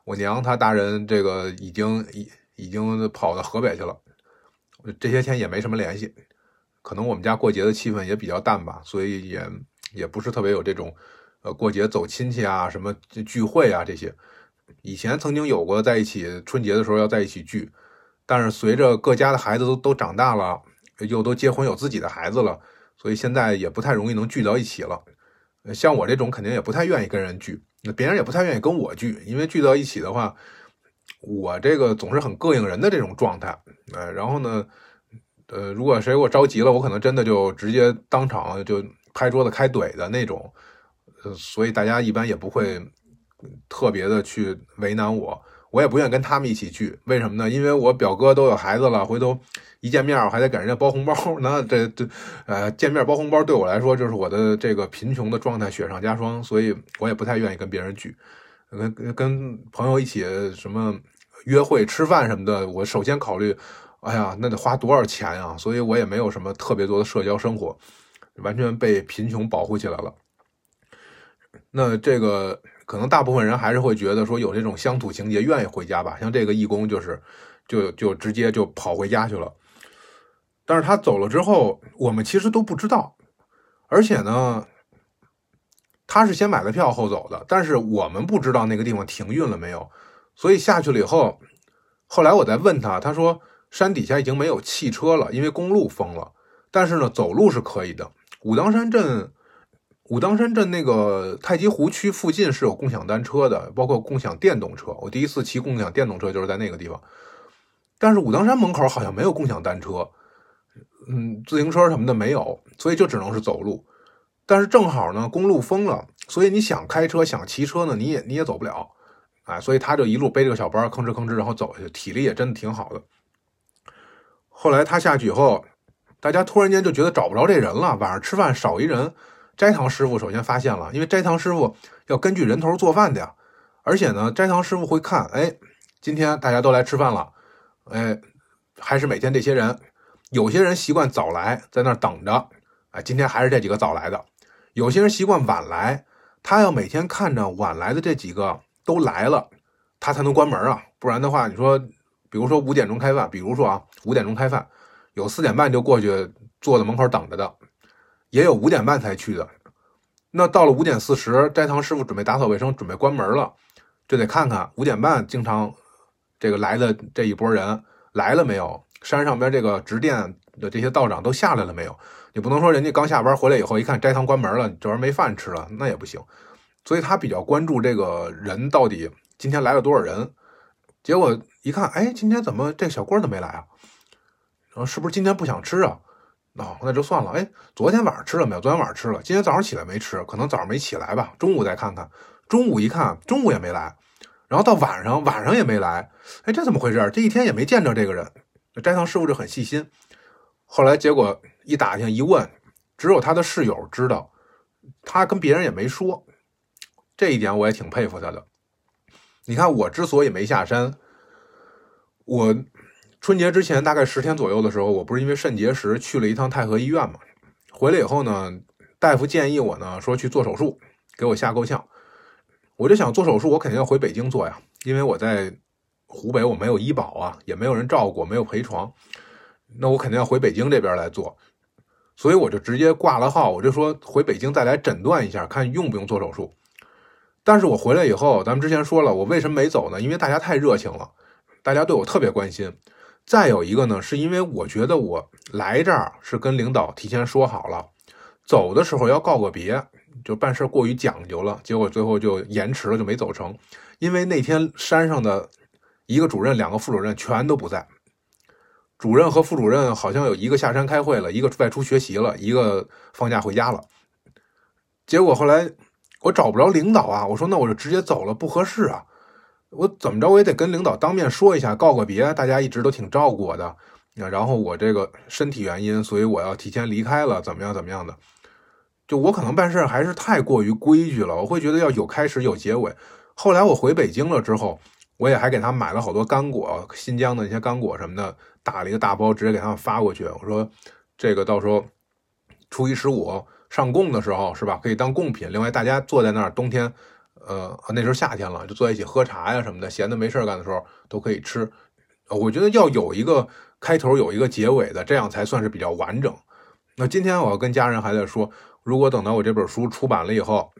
我娘她大人这个已经已已经跑到河北去了，这些天也没什么联系，可能我们家过节的气氛也比较淡吧，所以也也不是特别有这种呃过节走亲戚啊、什么聚会啊这些。以前曾经有过在一起春节的时候要在一起聚，但是随着各家的孩子都都长大了，又都结婚有自己的孩子了。所以现在也不太容易能聚到一起了，像我这种肯定也不太愿意跟人聚，那别人也不太愿意跟我聚，因为聚到一起的话，我这个总是很膈应人的这种状态，呃，然后呢，呃，如果谁给我着急了，我可能真的就直接当场就拍桌子开怼的那种，所以大家一般也不会特别的去为难我，我也不愿意跟他们一起聚。为什么呢？因为我表哥都有孩子了，回头一见面我还得给人家包红包，那这这呃见面包红包对我来说就是我的这个贫穷的状态雪上加霜，所以我也不太愿意跟别人聚。跟跟朋友一起什么约会吃饭什么的，我首先考虑，哎呀，那得花多少钱呀？所以我也没有什么特别多的社交生活，完全被贫穷保护起来了。那这个可能大部分人还是会觉得说有这种乡土情节，愿意回家吧。像这个义工就是，就就直接就跑回家去了。但是他走了之后，我们其实都不知道，而且呢。他是先买的票后走的，但是我们不知道那个地方停运了没有，所以下去了以后，后来我再问他，他说山底下已经没有汽车了，因为公路封了，但是呢走路是可以的。武当山镇，武当山镇那个太极湖区附近是有共享单车的，包括共享电动车。我第一次骑共享电动车就是在那个地方，但是武当山门口好像没有共享单车，嗯，自行车什么的没有，所以就只能是走路。但是正好呢，公路封了，所以你想开车、想骑车呢，你也你也走不了，哎，所以他就一路背着个小包，吭哧吭哧，然后走下去，体力也真的挺好的。后来他下去以后，大家突然间就觉得找不着这人了，晚上吃饭少一人。斋堂师傅首先发现了，因为斋堂师傅要根据人头做饭的呀，而且呢，斋堂师傅会看，哎，今天大家都来吃饭了，哎，还是每天这些人，有些人习惯早来，在那儿等着，哎，今天还是这几个早来的。有些人习惯晚来，他要每天看着晚来的这几个都来了，他才能关门啊。不然的话，你说，比如说五点钟开饭，比如说啊，五点钟开饭，有四点半就过去坐在门口等着的，也有五点半才去的。那到了五点四十，斋堂师傅准备打扫卫生，准备关门了，就得看看五点半经常这个来的这一波人来了没有，山上边这个直殿的这些道长都下来了没有。你不能说人家刚下班回来以后一看斋堂关门了，这玩意没饭吃了，那也不行。所以他比较关注这个人到底今天来了多少人。结果一看，哎，今天怎么这小郭都没来啊？然后是不是今天不想吃啊？哦，那就算了。哎，昨天晚上吃了没有？昨天晚上吃了，今天早上起来没吃，可能早上没起来吧。中午再看看，中午一看，中午也没来。然后到晚上，晚上也没来。哎，这怎么回事？这一天也没见着这个人。斋堂师傅就很细心。后来结果。一打听一问，只有他的室友知道，他跟别人也没说，这一点我也挺佩服他的。你看，我之所以没下山，我春节之前大概十天左右的时候，我不是因为肾结石去了一趟太和医院嘛？回来以后呢，大夫建议我呢说去做手术，给我吓够呛。我就想做手术，我肯定要回北京做呀，因为我在湖北我没有医保啊，也没有人照顾，没有陪床，那我肯定要回北京这边来做。所以我就直接挂了号，我就说回北京再来诊断一下，看用不用做手术。但是我回来以后，咱们之前说了，我为什么没走呢？因为大家太热情了，大家对我特别关心。再有一个呢，是因为我觉得我来这儿是跟领导提前说好了，走的时候要告个别，就办事过于讲究了，结果最后就延迟了，就没走成。因为那天山上的一个主任、两个副主任全都不在。主任和副主任好像有一个下山开会了，一个外出学习了，一个放假回家了。结果后来我找不着领导啊，我说那我就直接走了，不合适啊。我怎么着我也得跟领导当面说一下，告个别。大家一直都挺照顾我的，然后我这个身体原因，所以我要提前离开了，怎么样怎么样的。就我可能办事还是太过于规矩了，我会觉得要有开始有结尾。后来我回北京了之后，我也还给他买了好多干果，新疆的那些干果什么的。打了一个大包，直接给他们发过去。我说，这个到时候初一十五上供的时候，是吧？可以当贡品。另外，大家坐在那儿，冬天，呃，那时候夏天了，就坐在一起喝茶呀什么的，闲的没事干的时候都可以吃。我觉得要有一个开头，有一个结尾的，这样才算是比较完整。那今天我要跟家人还在说，如果等到我这本书出版了以后，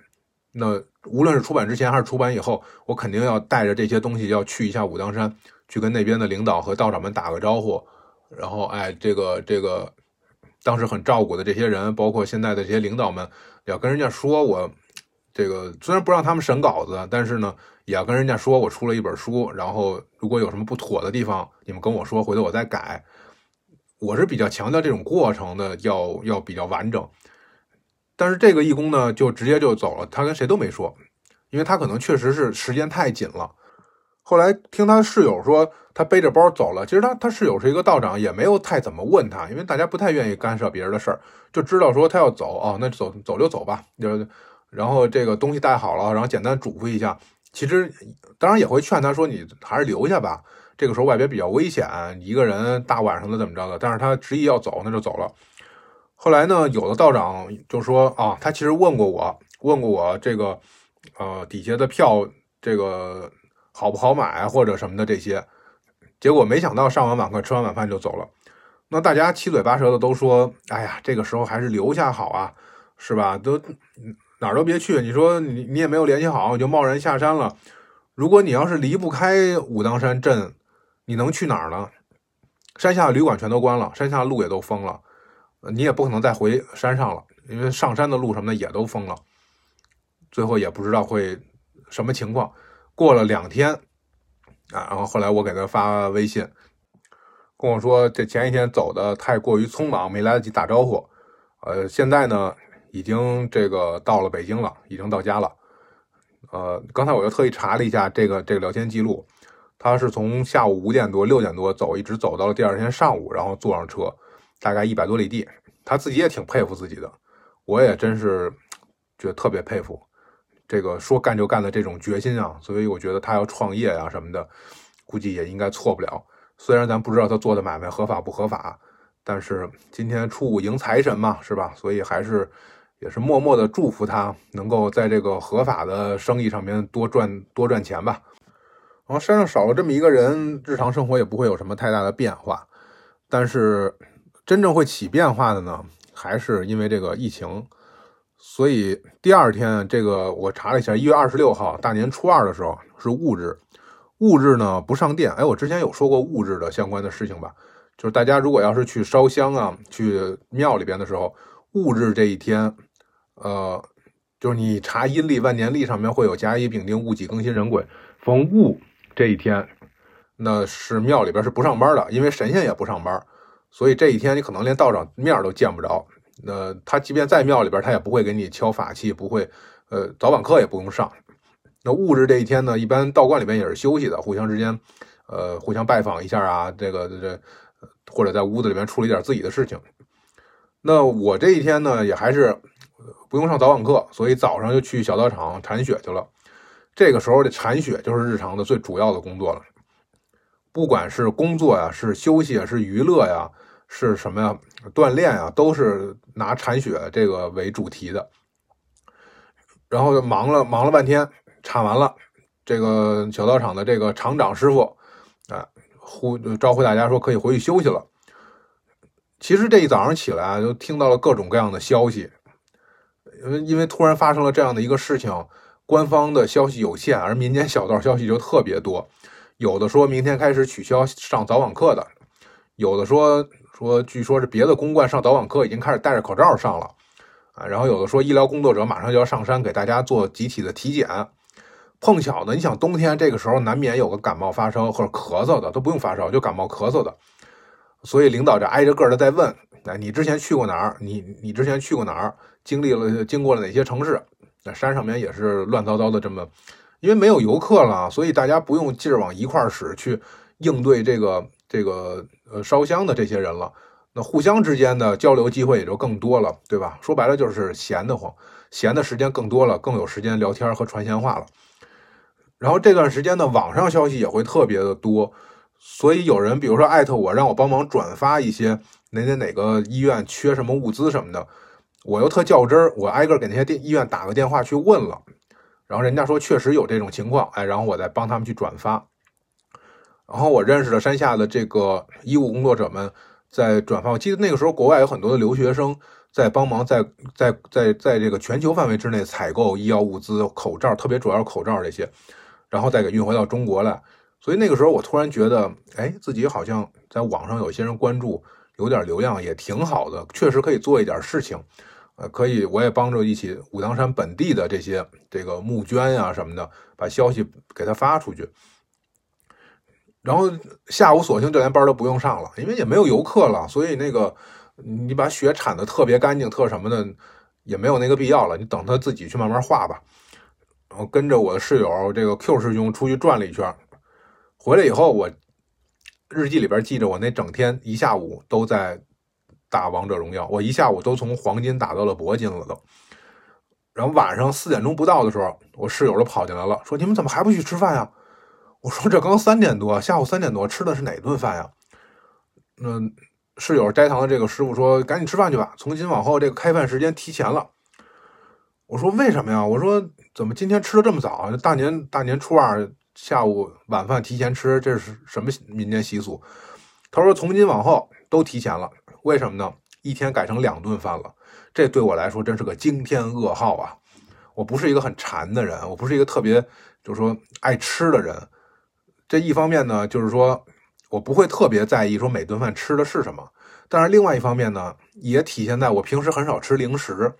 那无论是出版之前还是出版以后，我肯定要带着这些东西要去一下武当山。去跟那边的领导和道长们打个招呼，然后哎，这个这个当时很照顾的这些人，包括现在的这些领导们，要跟人家说，我这个虽然不让他们审稿子，但是呢，也要跟人家说我出了一本书，然后如果有什么不妥的地方，你们跟我说，回头我再改。我是比较强调这种过程的，要要比较完整。但是这个义工呢，就直接就走了，他跟谁都没说，因为他可能确实是时间太紧了。后来听他室友说，他背着包走了。其实他他室友是一个道长，也没有太怎么问他，因为大家不太愿意干涉别人的事儿，就知道说他要走哦，那走走就走吧。就然后这个东西带好了，然后简单嘱咐一下。其实当然也会劝他说，你还是留下吧。这个时候外边比较危险，一个人大晚上的怎么着的？但是他执意要走，那就走了。后来呢，有的道长就说啊，他其实问过我，问过我这个呃底下的票这个。好不好买或者什么的这些，结果没想到上完晚课吃完晚饭就走了。那大家七嘴八舌的都说：“哎呀，这个时候还是留下好啊，是吧？都哪儿都别去。你说你你也没有联系好，你就贸然下山了。如果你要是离不开武当山镇，你能去哪儿呢？山下的旅馆全都关了，山下路也都封了，你也不可能再回山上了，因为上山的路什么的也都封了。最后也不知道会什么情况。”过了两天，啊，然后后来我给他发微信，跟我说这前一天走的太过于匆忙，没来得及打招呼。呃，现在呢，已经这个到了北京了，已经到家了。呃，刚才我又特意查了一下这个这个聊天记录，他是从下午五点多六点多走，一直走到了第二天上午，然后坐上车，大概一百多里地。他自己也挺佩服自己的，我也真是觉得特别佩服。这个说干就干的这种决心啊，所以我觉得他要创业啊什么的，估计也应该错不了。虽然咱不知道他做的买卖合法不合法，但是今天初五迎财神嘛，是吧？所以还是也是默默的祝福他能够在这个合法的生意上面多赚多赚钱吧。然后山上少了这么一个人，日常生活也不会有什么太大的变化。但是真正会起变化的呢，还是因为这个疫情。所以第二天，这个我查了一下，一月二十六号大年初二的时候是戊日，戊日呢不上殿。哎，我之前有说过戊日的相关的事情吧？就是大家如果要是去烧香啊，去庙里边的时候，戊日这一天，呃，就是你查阴历万年历上面会有甲乙丙丁戊己庚辛壬癸，逢戊这一天，那是庙里边是不上班的，因为神仙也不上班，所以这一天你可能连道长面都见不着。那他即便在庙里边，他也不会给你敲法器，不会，呃，早晚课也不用上。那物质这一天呢，一般道观里边也是休息的，互相之间，呃，互相拜访一下啊，这个这，或者在屋子里面处理点自己的事情。那我这一天呢，也还是不用上早晚课，所以早上就去小道场铲雪去了。这个时候的铲雪就是日常的最主要的工作了，不管是工作呀，是休息啊，是娱乐呀。是什么呀？锻炼啊，都是拿铲雪这个为主题的。然后就忙了忙了半天，铲完了，这个小道场的这个厂长师傅，啊，呼招呼大家说可以回去休息了。其实这一早上起来啊，就听到了各种各样的消息，因为因为突然发生了这样的一个事情，官方的消息有限，而民间小道消息就特别多。有的说明天开始取消上早晚课的，有的说。说，据说是别的公馆上早晚课已经开始戴着口罩上了，啊，然后有的说医疗工作者马上就要上山给大家做集体的体检。碰巧呢，你想冬天这个时候难免有个感冒发烧或者咳嗽的，都不用发烧就感冒咳嗽的，所以领导就挨着个的在问：哎，你之前去过哪儿？你你之前去过哪儿？经历了经过了哪些城市？那山上面也是乱糟糟的，这么，因为没有游客了，所以大家不用劲儿往一块儿使去应对这个。这个呃烧香的这些人了，那互相之间的交流机会也就更多了，对吧？说白了就是闲得慌，闲的时间更多了，更有时间聊天和传闲话了。然后这段时间呢，网上消息也会特别的多，所以有人比如说艾特我，让我帮忙转发一些哪哪哪个医院缺什么物资什么的，我又特较真儿，我挨个给那些电医院打个电话去问了，然后人家说确实有这种情况，哎，然后我再帮他们去转发。然后我认识了山下的这个医务工作者们，在转发。我记得那个时候，国外有很多的留学生在帮忙，在在在在这个全球范围之内采购医药物资、口罩，特别主要是口罩这些，然后再给运回到中国来。所以那个时候，我突然觉得，哎，自己好像在网上有些人关注，有点流量也挺好的，确实可以做一点事情。呃，可以，我也帮着一起武当山本地的这些这个募捐呀什么的，把消息给他发出去。然后下午索性就连班都不用上了，因为也没有游客了，所以那个你把雪铲的特别干净、特什么的，也没有那个必要了。你等他自己去慢慢化吧。然后跟着我的室友这个 Q 师兄出去转了一圈，回来以后，我日记里边记着，我那整天一下午都在打王者荣耀，我一下午都从黄金打到了铂金了都。然后晚上四点钟不到的时候，我室友就跑进来了，说：“你们怎么还不去吃饭呀？”我说：“这刚三点多，下午三点多吃的是哪顿饭呀？”那，室友斋堂的这个师傅说：“赶紧吃饭去吧，从今往后这个开饭时间提前了。”我说：“为什么呀？”我说：“怎么今天吃的这么早？大年大年初二下午晚饭提前吃，这是什么民间习俗？”他说：“从今往后都提前了，为什么呢？一天改成两顿饭了。”这对我来说真是个惊天噩耗啊！我不是一个很馋的人，我不是一个特别就是说爱吃的人。这一方面呢，就是说我不会特别在意说每顿饭吃的是什么，但是另外一方面呢，也体现在我平时很少吃零食。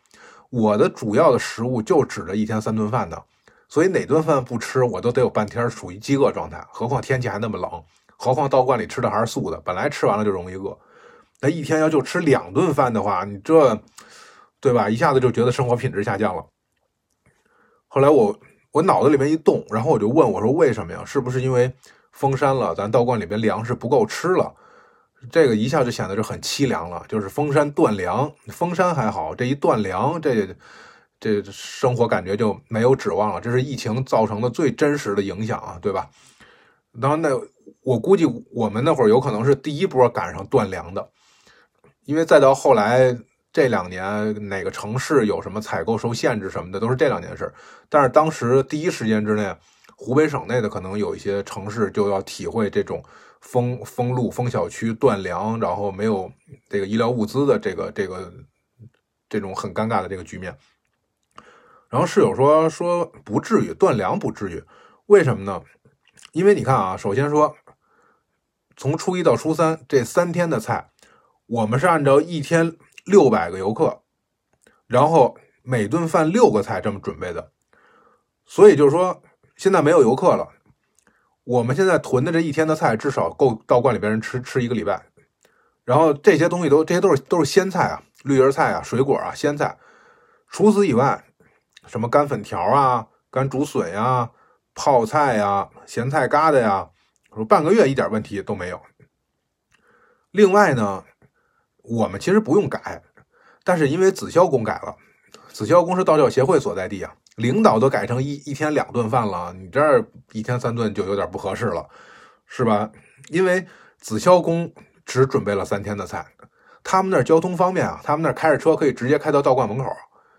我的主要的食物就指着一天三顿饭的，所以哪顿饭不吃，我都得有半天处于饥饿状态。何况天气还那么冷，何况道观里吃的还是素的，本来吃完了就容易饿。他一天要就吃两顿饭的话，你这。对吧？一下子就觉得生活品质下降了。后来我我脑子里面一动，然后我就问我说：“为什么呀？是不是因为封山了？咱道观里边粮食不够吃了？这个一下就显得就很凄凉了。就是封山断粮，封山还好，这一断粮，这这生活感觉就没有指望了。这是疫情造成的最真实的影响啊，对吧？当然，那我估计我们那会儿有可能是第一波赶上断粮的，因为再到后来。”这两年哪个城市有什么采购受限制什么的，都是这两件事。但是当时第一时间之内，湖北省内的可能有一些城市就要体会这种封封路、封小区、断粮，然后没有这个医疗物资的这个这个这种很尴尬的这个局面。然后室友说说不至于断粮，不至于，为什么呢？因为你看啊，首先说从初一到初三这三天的菜，我们是按照一天。六百个游客，然后每顿饭六个菜这么准备的，所以就是说现在没有游客了，我们现在囤的这一天的菜至少够道观里边人吃吃一个礼拜。然后这些东西都这些都是都是鲜菜啊，绿叶菜啊，水果啊，鲜菜。除此以外，什么干粉条啊、干竹笋呀、泡菜呀、咸菜疙瘩呀，说半个月一点问题都没有。另外呢。我们其实不用改，但是因为紫霄宫改了，紫霄宫是道教协会所在地啊，领导都改成一一天两顿饭了，你这儿一天三顿就有点不合适了，是吧？因为紫霄宫只准备了三天的菜，他们那儿交通方便啊，他们那儿开着车可以直接开到道观门口，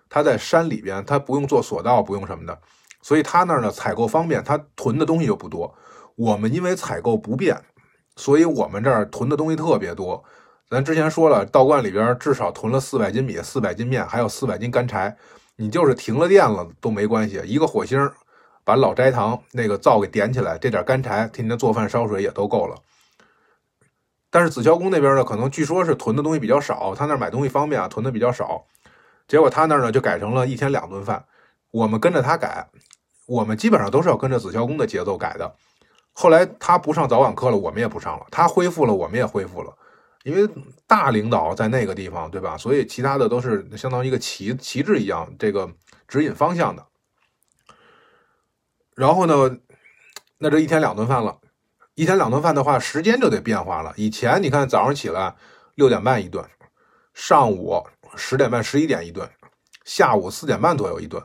他在山里边，他不用坐索道，不用什么的，所以他那儿呢采购方便，他囤的东西就不多。我们因为采购不便，所以我们这儿囤的东西特别多。咱之前说了，道观里边至少囤了四百斤米、四百斤面，还有四百斤干柴。你就是停了电了都没关系，一个火星把老斋堂那个灶给点起来，这点干柴天天做饭烧水也都够了。但是紫霄宫那边呢，可能据说是囤的东西比较少，他那买东西方便啊，囤的比较少。结果他那呢就改成了一天两顿饭。我们跟着他改，我们基本上都是要跟着紫霄宫的节奏改的。后来他不上早晚课了，我们也不上了。他恢复了，我们也恢复了。因为大领导在那个地方，对吧？所以其他的都是相当于一个旗旗帜一样，这个指引方向的。然后呢，那这一天两顿饭了，一天两顿饭的话，时间就得变化了。以前你看早上起来六点半一顿，上午十点半十一点一顿，下午四点半左右一顿。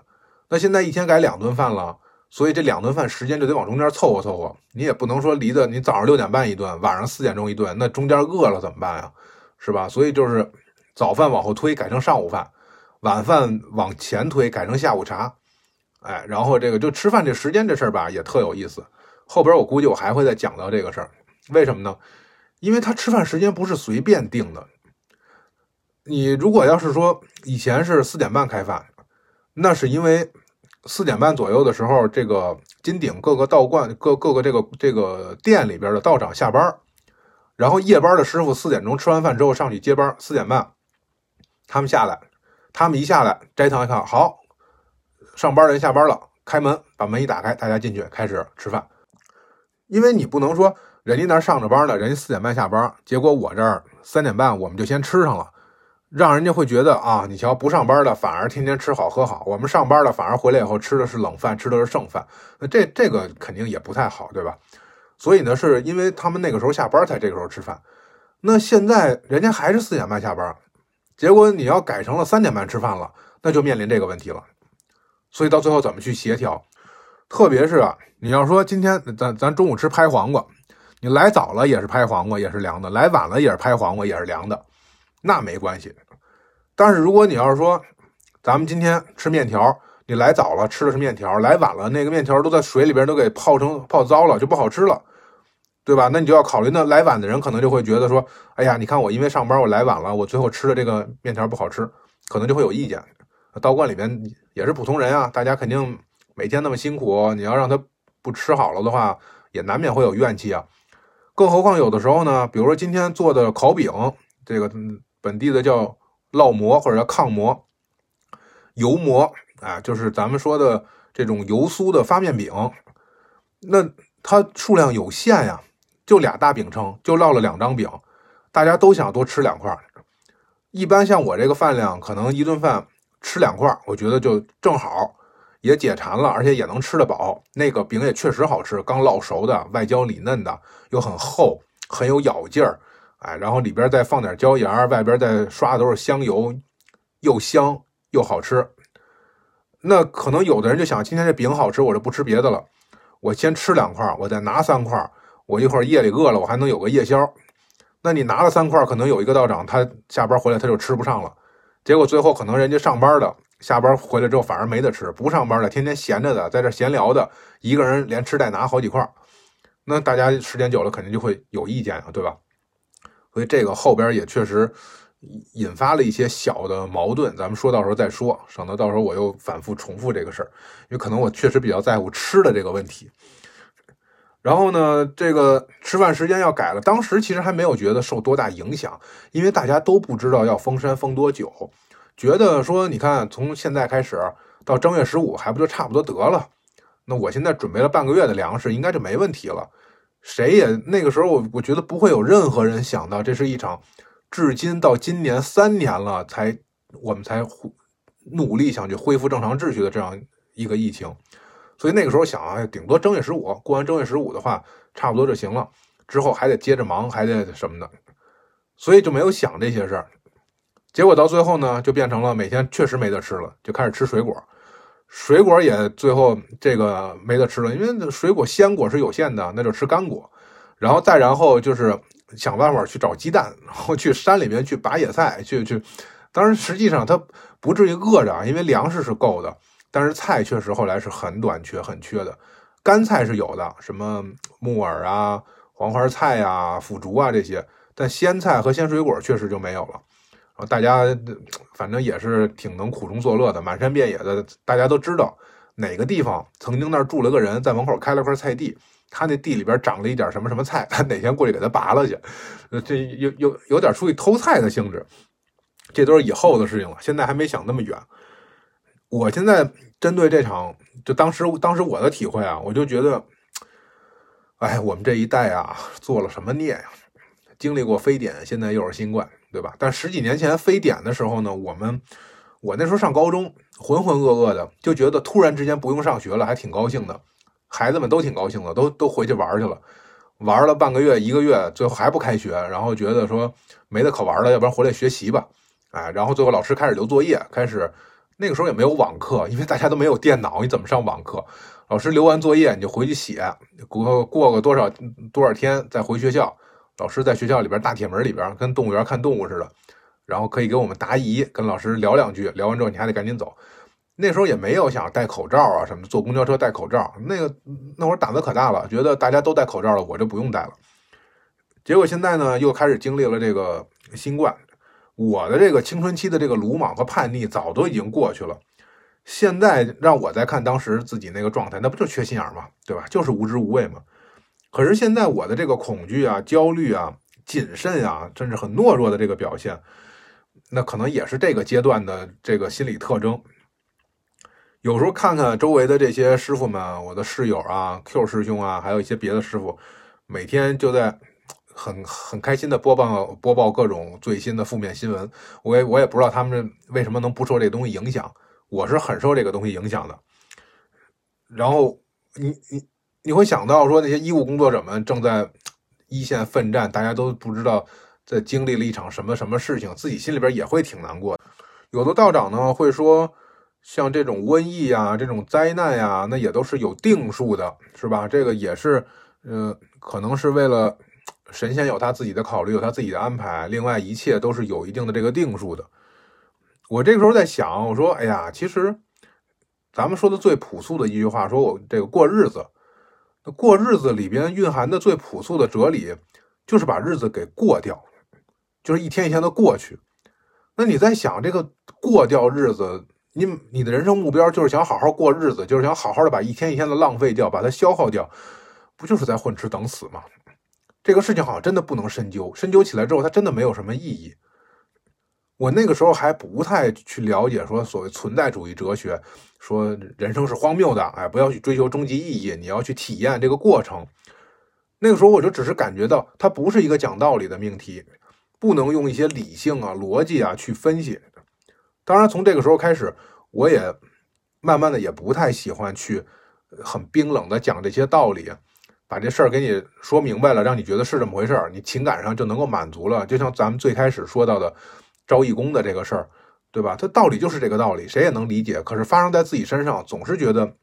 那现在一天改两顿饭了。所以这两顿饭时间就得往中间凑合凑合，你也不能说离的你早上六点半一顿，晚上四点钟一顿，那中间饿了怎么办呀？是吧？所以就是早饭往后推，改成上午饭；晚饭往前推，改成下午茶。哎，然后这个就吃饭这时间这事儿吧，也特有意思。后边我估计我还会再讲到这个事儿，为什么呢？因为他吃饭时间不是随便定的。你如果要是说以前是四点半开饭，那是因为。四点半左右的时候，这个金顶各个道观、各各个这个这个店里边的道长下班，然后夜班的师傅四点钟吃完饭之后上去接班。四点半，他们下来，他们一下来，斋堂一看，好，上班的人下班了，开门，把门一打开，大家进去开始吃饭。因为你不能说人家那上着班呢，人家四点半下班，结果我这儿三点半我们就先吃上了。让人家会觉得啊，你瞧，不上班的反而天天吃好喝好，我们上班的反而回来以后吃的是冷饭，吃的是剩饭，那这这个肯定也不太好，对吧？所以呢，是因为他们那个时候下班才这个时候吃饭。那现在人家还是四点半下班，结果你要改成了三点半吃饭了，那就面临这个问题了。所以到最后怎么去协调？特别是啊，你要说今天咱咱中午吃拍黄瓜，你来早了也是拍黄瓜，也是凉的；来晚了也是拍黄瓜，也是凉的，那没关系。但是如果你要是说，咱们今天吃面条，你来早了吃的是面条，来晚了那个面条都在水里边都给泡成泡糟了，就不好吃了。对吧？那你就要考虑，那来晚的人可能就会觉得说，哎呀，你看我因为上班我来晚了，我最后吃的这个面条不好吃，可能就会有意见。道观里面也是普通人啊，大家肯定每天那么辛苦，你要让他不吃好了的话，也难免会有怨气啊。更何况有的时候呢，比如说今天做的烤饼，这个本地的叫烙馍或者叫炕馍、油馍啊，就是咱们说的这种油酥的发面饼，那它数量有限呀。就俩大饼称，就烙了两张饼，大家都想多吃两块。一般像我这个饭量，可能一顿饭吃两块，我觉得就正好，也解馋了，而且也能吃得饱。那个饼也确实好吃，刚烙熟的，外焦里嫩的，又很厚，很有咬劲儿。哎，然后里边再放点椒盐，外边再刷的都是香油，又香又好吃。那可能有的人就想，今天这饼好吃，我就不吃别的了，我先吃两块，我再拿三块。我一会儿夜里饿了，我还能有个夜宵。那你拿了三块，可能有一个道长，他下班回来他就吃不上了。结果最后可能人家上班的下班回来之后反而没得吃，不上班的天天闲着的在这闲聊的，一个人连吃带拿好几块。那大家时间久了肯定就会有意见啊，对吧？所以这个后边也确实引发了一些小的矛盾，咱们说到时候再说，省得到时候我又反复重复这个事儿，因为可能我确实比较在乎吃的这个问题。然后呢，这个吃饭时间要改了。当时其实还没有觉得受多大影响，因为大家都不知道要封山封多久，觉得说你看从现在开始到正月十五还不就差不多得了？那我现在准备了半个月的粮食，应该就没问题了。谁也那个时候我我觉得不会有任何人想到这是一场至今到今年三年了才我们才努力想去恢复正常秩序的这样一个疫情。所以那个时候想啊，顶多正月十五过完正月十五的话，差不多就行了。之后还得接着忙，还得什么的，所以就没有想这些事儿。结果到最后呢，就变成了每天确实没得吃了，就开始吃水果。水果也最后这个没得吃了，因为水果鲜果是有限的，那就吃干果。然后再然后就是想办法去找鸡蛋，然后去山里面去拔野菜，去去。当然实际上他不至于饿着，因为粮食是够的。但是菜确实后来是很短缺、很缺的，干菜是有的，什么木耳啊、黄花菜呀、腐竹啊这些，但鲜菜和鲜水果确实就没有了。大家反正也是挺能苦中作乐的，满山遍野的，大家都知道哪个地方曾经那儿住了个人，在门口开了块菜地，他那地里边长了一点什么什么菜，他哪天过去给他拔了去，这有有有点出去偷菜的性质。这都是以后的事情了，现在还没想那么远。我现在针对这场，就当时当时我的体会啊，我就觉得，哎，我们这一代啊，做了什么孽呀？经历过非典，现在又是新冠，对吧？但十几年前非典的时候呢，我们我那时候上高中，浑浑噩噩的，就觉得突然之间不用上学了，还挺高兴的，孩子们都挺高兴的，都都回去玩去了，玩了半个月一个月，最后还不开学，然后觉得说没得可玩了，要不然回来学习吧，哎，然后最后老师开始留作业，开始。那个时候也没有网课，因为大家都没有电脑，你怎么上网课？老师留完作业你就回去写，过过个多少多少天再回学校。老师在学校里边大铁门里边跟动物园看动物似的，然后可以给我们答疑，跟老师聊两句，聊完之后你还得赶紧走。那时候也没有想戴口罩啊什么，坐公交车戴口罩。那个那会儿胆子可大了，觉得大家都戴口罩了，我就不用戴了。结果现在呢，又开始经历了这个新冠。我的这个青春期的这个鲁莽和叛逆早都已经过去了，现在让我再看当时自己那个状态，那不就缺心眼吗？对吧？就是无知无畏嘛。可是现在我的这个恐惧啊、焦虑啊、谨慎啊，甚至很懦弱的这个表现，那可能也是这个阶段的这个心理特征。有时候看看周围的这些师傅们，我的室友啊、Q 师兄啊，还有一些别的师傅，每天就在。很很开心的播报播报各种最新的负面新闻，我也我也不知道他们为什么能不受这东西影响，我是很受这个东西影响的。然后你你你会想到说那些医务工作者们正在一线奋战，大家都不知道在经历了一场什么什么事情，自己心里边也会挺难过。有的道长呢会说，像这种瘟疫呀、这种灾难呀，那也都是有定数的，是吧？这个也是，呃，可能是为了神仙有他自己的考虑，有他自己的安排。另外，一切都是有一定的这个定数的。我这个时候在想，我说，哎呀，其实咱们说的最朴素的一句话，说我这个过日子，过日子里边蕴含的最朴素的哲理，就是把日子给过掉，就是一天一天的过去。那你在想这个过掉日子，你你的人生目标就是想好好过日子，就是想好好的把一天一天的浪费掉，把它消耗掉，不就是在混吃等死吗？这个事情好像真的不能深究，深究起来之后，它真的没有什么意义。我那个时候还不太去了解说所谓存在主义哲学，说人生是荒谬的，哎，不要去追求终极意义，你要去体验这个过程。那个时候我就只是感觉到它不是一个讲道理的命题。不能用一些理性啊、逻辑啊去分析。当然，从这个时候开始，我也慢慢的也不太喜欢去很冰冷的讲这些道理，把这事儿给你说明白了，让你觉得是这么回事儿，你情感上就能够满足了。就像咱们最开始说到的招义工的这个事儿，对吧？它道理就是这个道理，谁也能理解。可是发生在自己身上，总是觉得。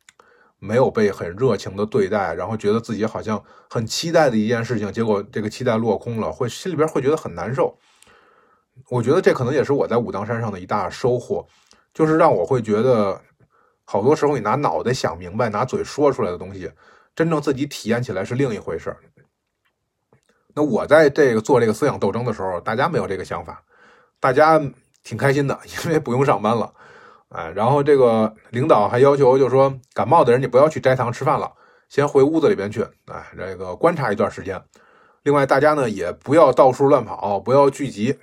没有被很热情的对待，然后觉得自己好像很期待的一件事情，结果这个期待落空了，会心里边会觉得很难受。我觉得这可能也是我在武当山上的一大收获，就是让我会觉得，好多时候你拿脑袋想明白，拿嘴说出来的东西，真正自己体验起来是另一回事那我在这个做这个思想斗争的时候，大家没有这个想法，大家挺开心的，因为不用上班了。哎，然后这个领导还要求，就是说感冒的人你不要去斋堂吃饭了，先回屋子里边去，哎，这个观察一段时间。另外，大家呢也不要到处乱跑，不要聚集，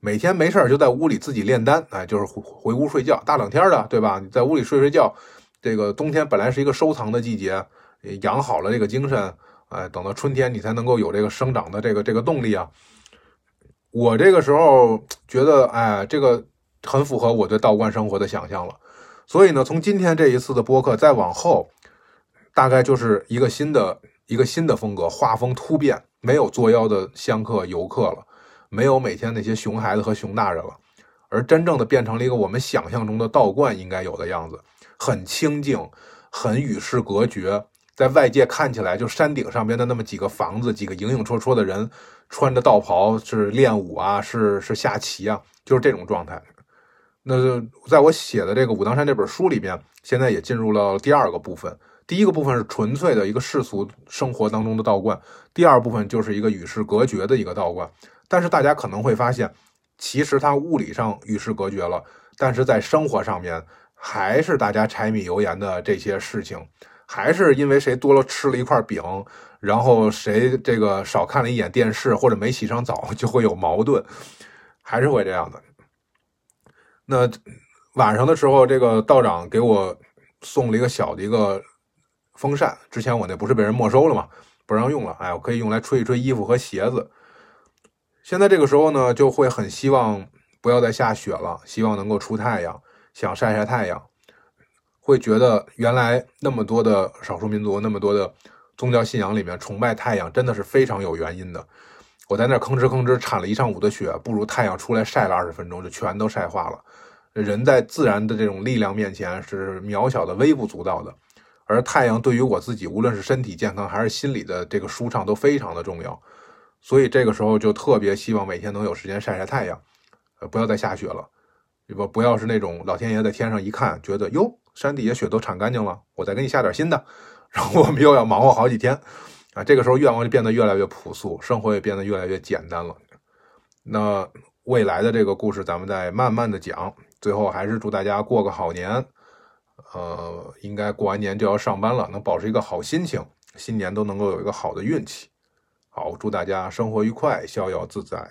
每天没事就在屋里自己炼丹，哎，就是回回屋睡觉。大冷天的，对吧？你在屋里睡睡觉，这个冬天本来是一个收藏的季节，养好了这个精神，哎，等到春天你才能够有这个生长的这个这个动力啊。我这个时候觉得，哎，这个。很符合我对道观生活的想象了，所以呢，从今天这一次的播客再往后，大概就是一个新的一个新的风格，画风突变，没有作妖的香客游客了，没有每天那些熊孩子和熊大人了，而真正的变成了一个我们想象中的道观应该有的样子，很清静，很与世隔绝，在外界看起来就山顶上边的那么几个房子，几个影影绰绰的人穿着道袍是练武啊，是是下棋啊，就是这种状态。那在我写的这个武当山这本书里边，现在也进入了第二个部分。第一个部分是纯粹的一个世俗生活当中的道观，第二部分就是一个与世隔绝的一个道观。但是大家可能会发现，其实它物理上与世隔绝了，但是在生活上面还是大家柴米油盐的这些事情，还是因为谁多了吃了一块饼，然后谁这个少看了一眼电视或者没洗上澡就会有矛盾，还是会这样的。那晚上的时候，这个道长给我送了一个小的一个风扇。之前我那不是被人没收了吗？不让用了。哎，我可以用来吹一吹衣服和鞋子。现在这个时候呢，就会很希望不要再下雪了，希望能够出太阳，想晒晒太阳。会觉得原来那么多的少数民族，那么多的宗教信仰里面崇拜太阳，真的是非常有原因的。我在那吭哧吭哧铲了一上午的雪，不如太阳出来晒了二十分钟就全都晒化了。人在自然的这种力量面前是渺小的、微不足道的，而太阳对于我自己，无论是身体健康还是心理的这个舒畅都非常的重要。所以这个时候就特别希望每天能有时间晒晒太阳，呃，不要再下雪了，不不要是那种老天爷在天上一看，觉得哟山底下雪都铲干净了，我再给你下点新的，然后我们又要忙活好几天啊。这个时候愿望就变得越来越朴素，生活也变得越来越简单了。那未来的这个故事，咱们再慢慢的讲。最后还是祝大家过个好年，呃，应该过完年就要上班了，能保持一个好心情，新年都能够有一个好的运气。好，祝大家生活愉快，逍遥自在。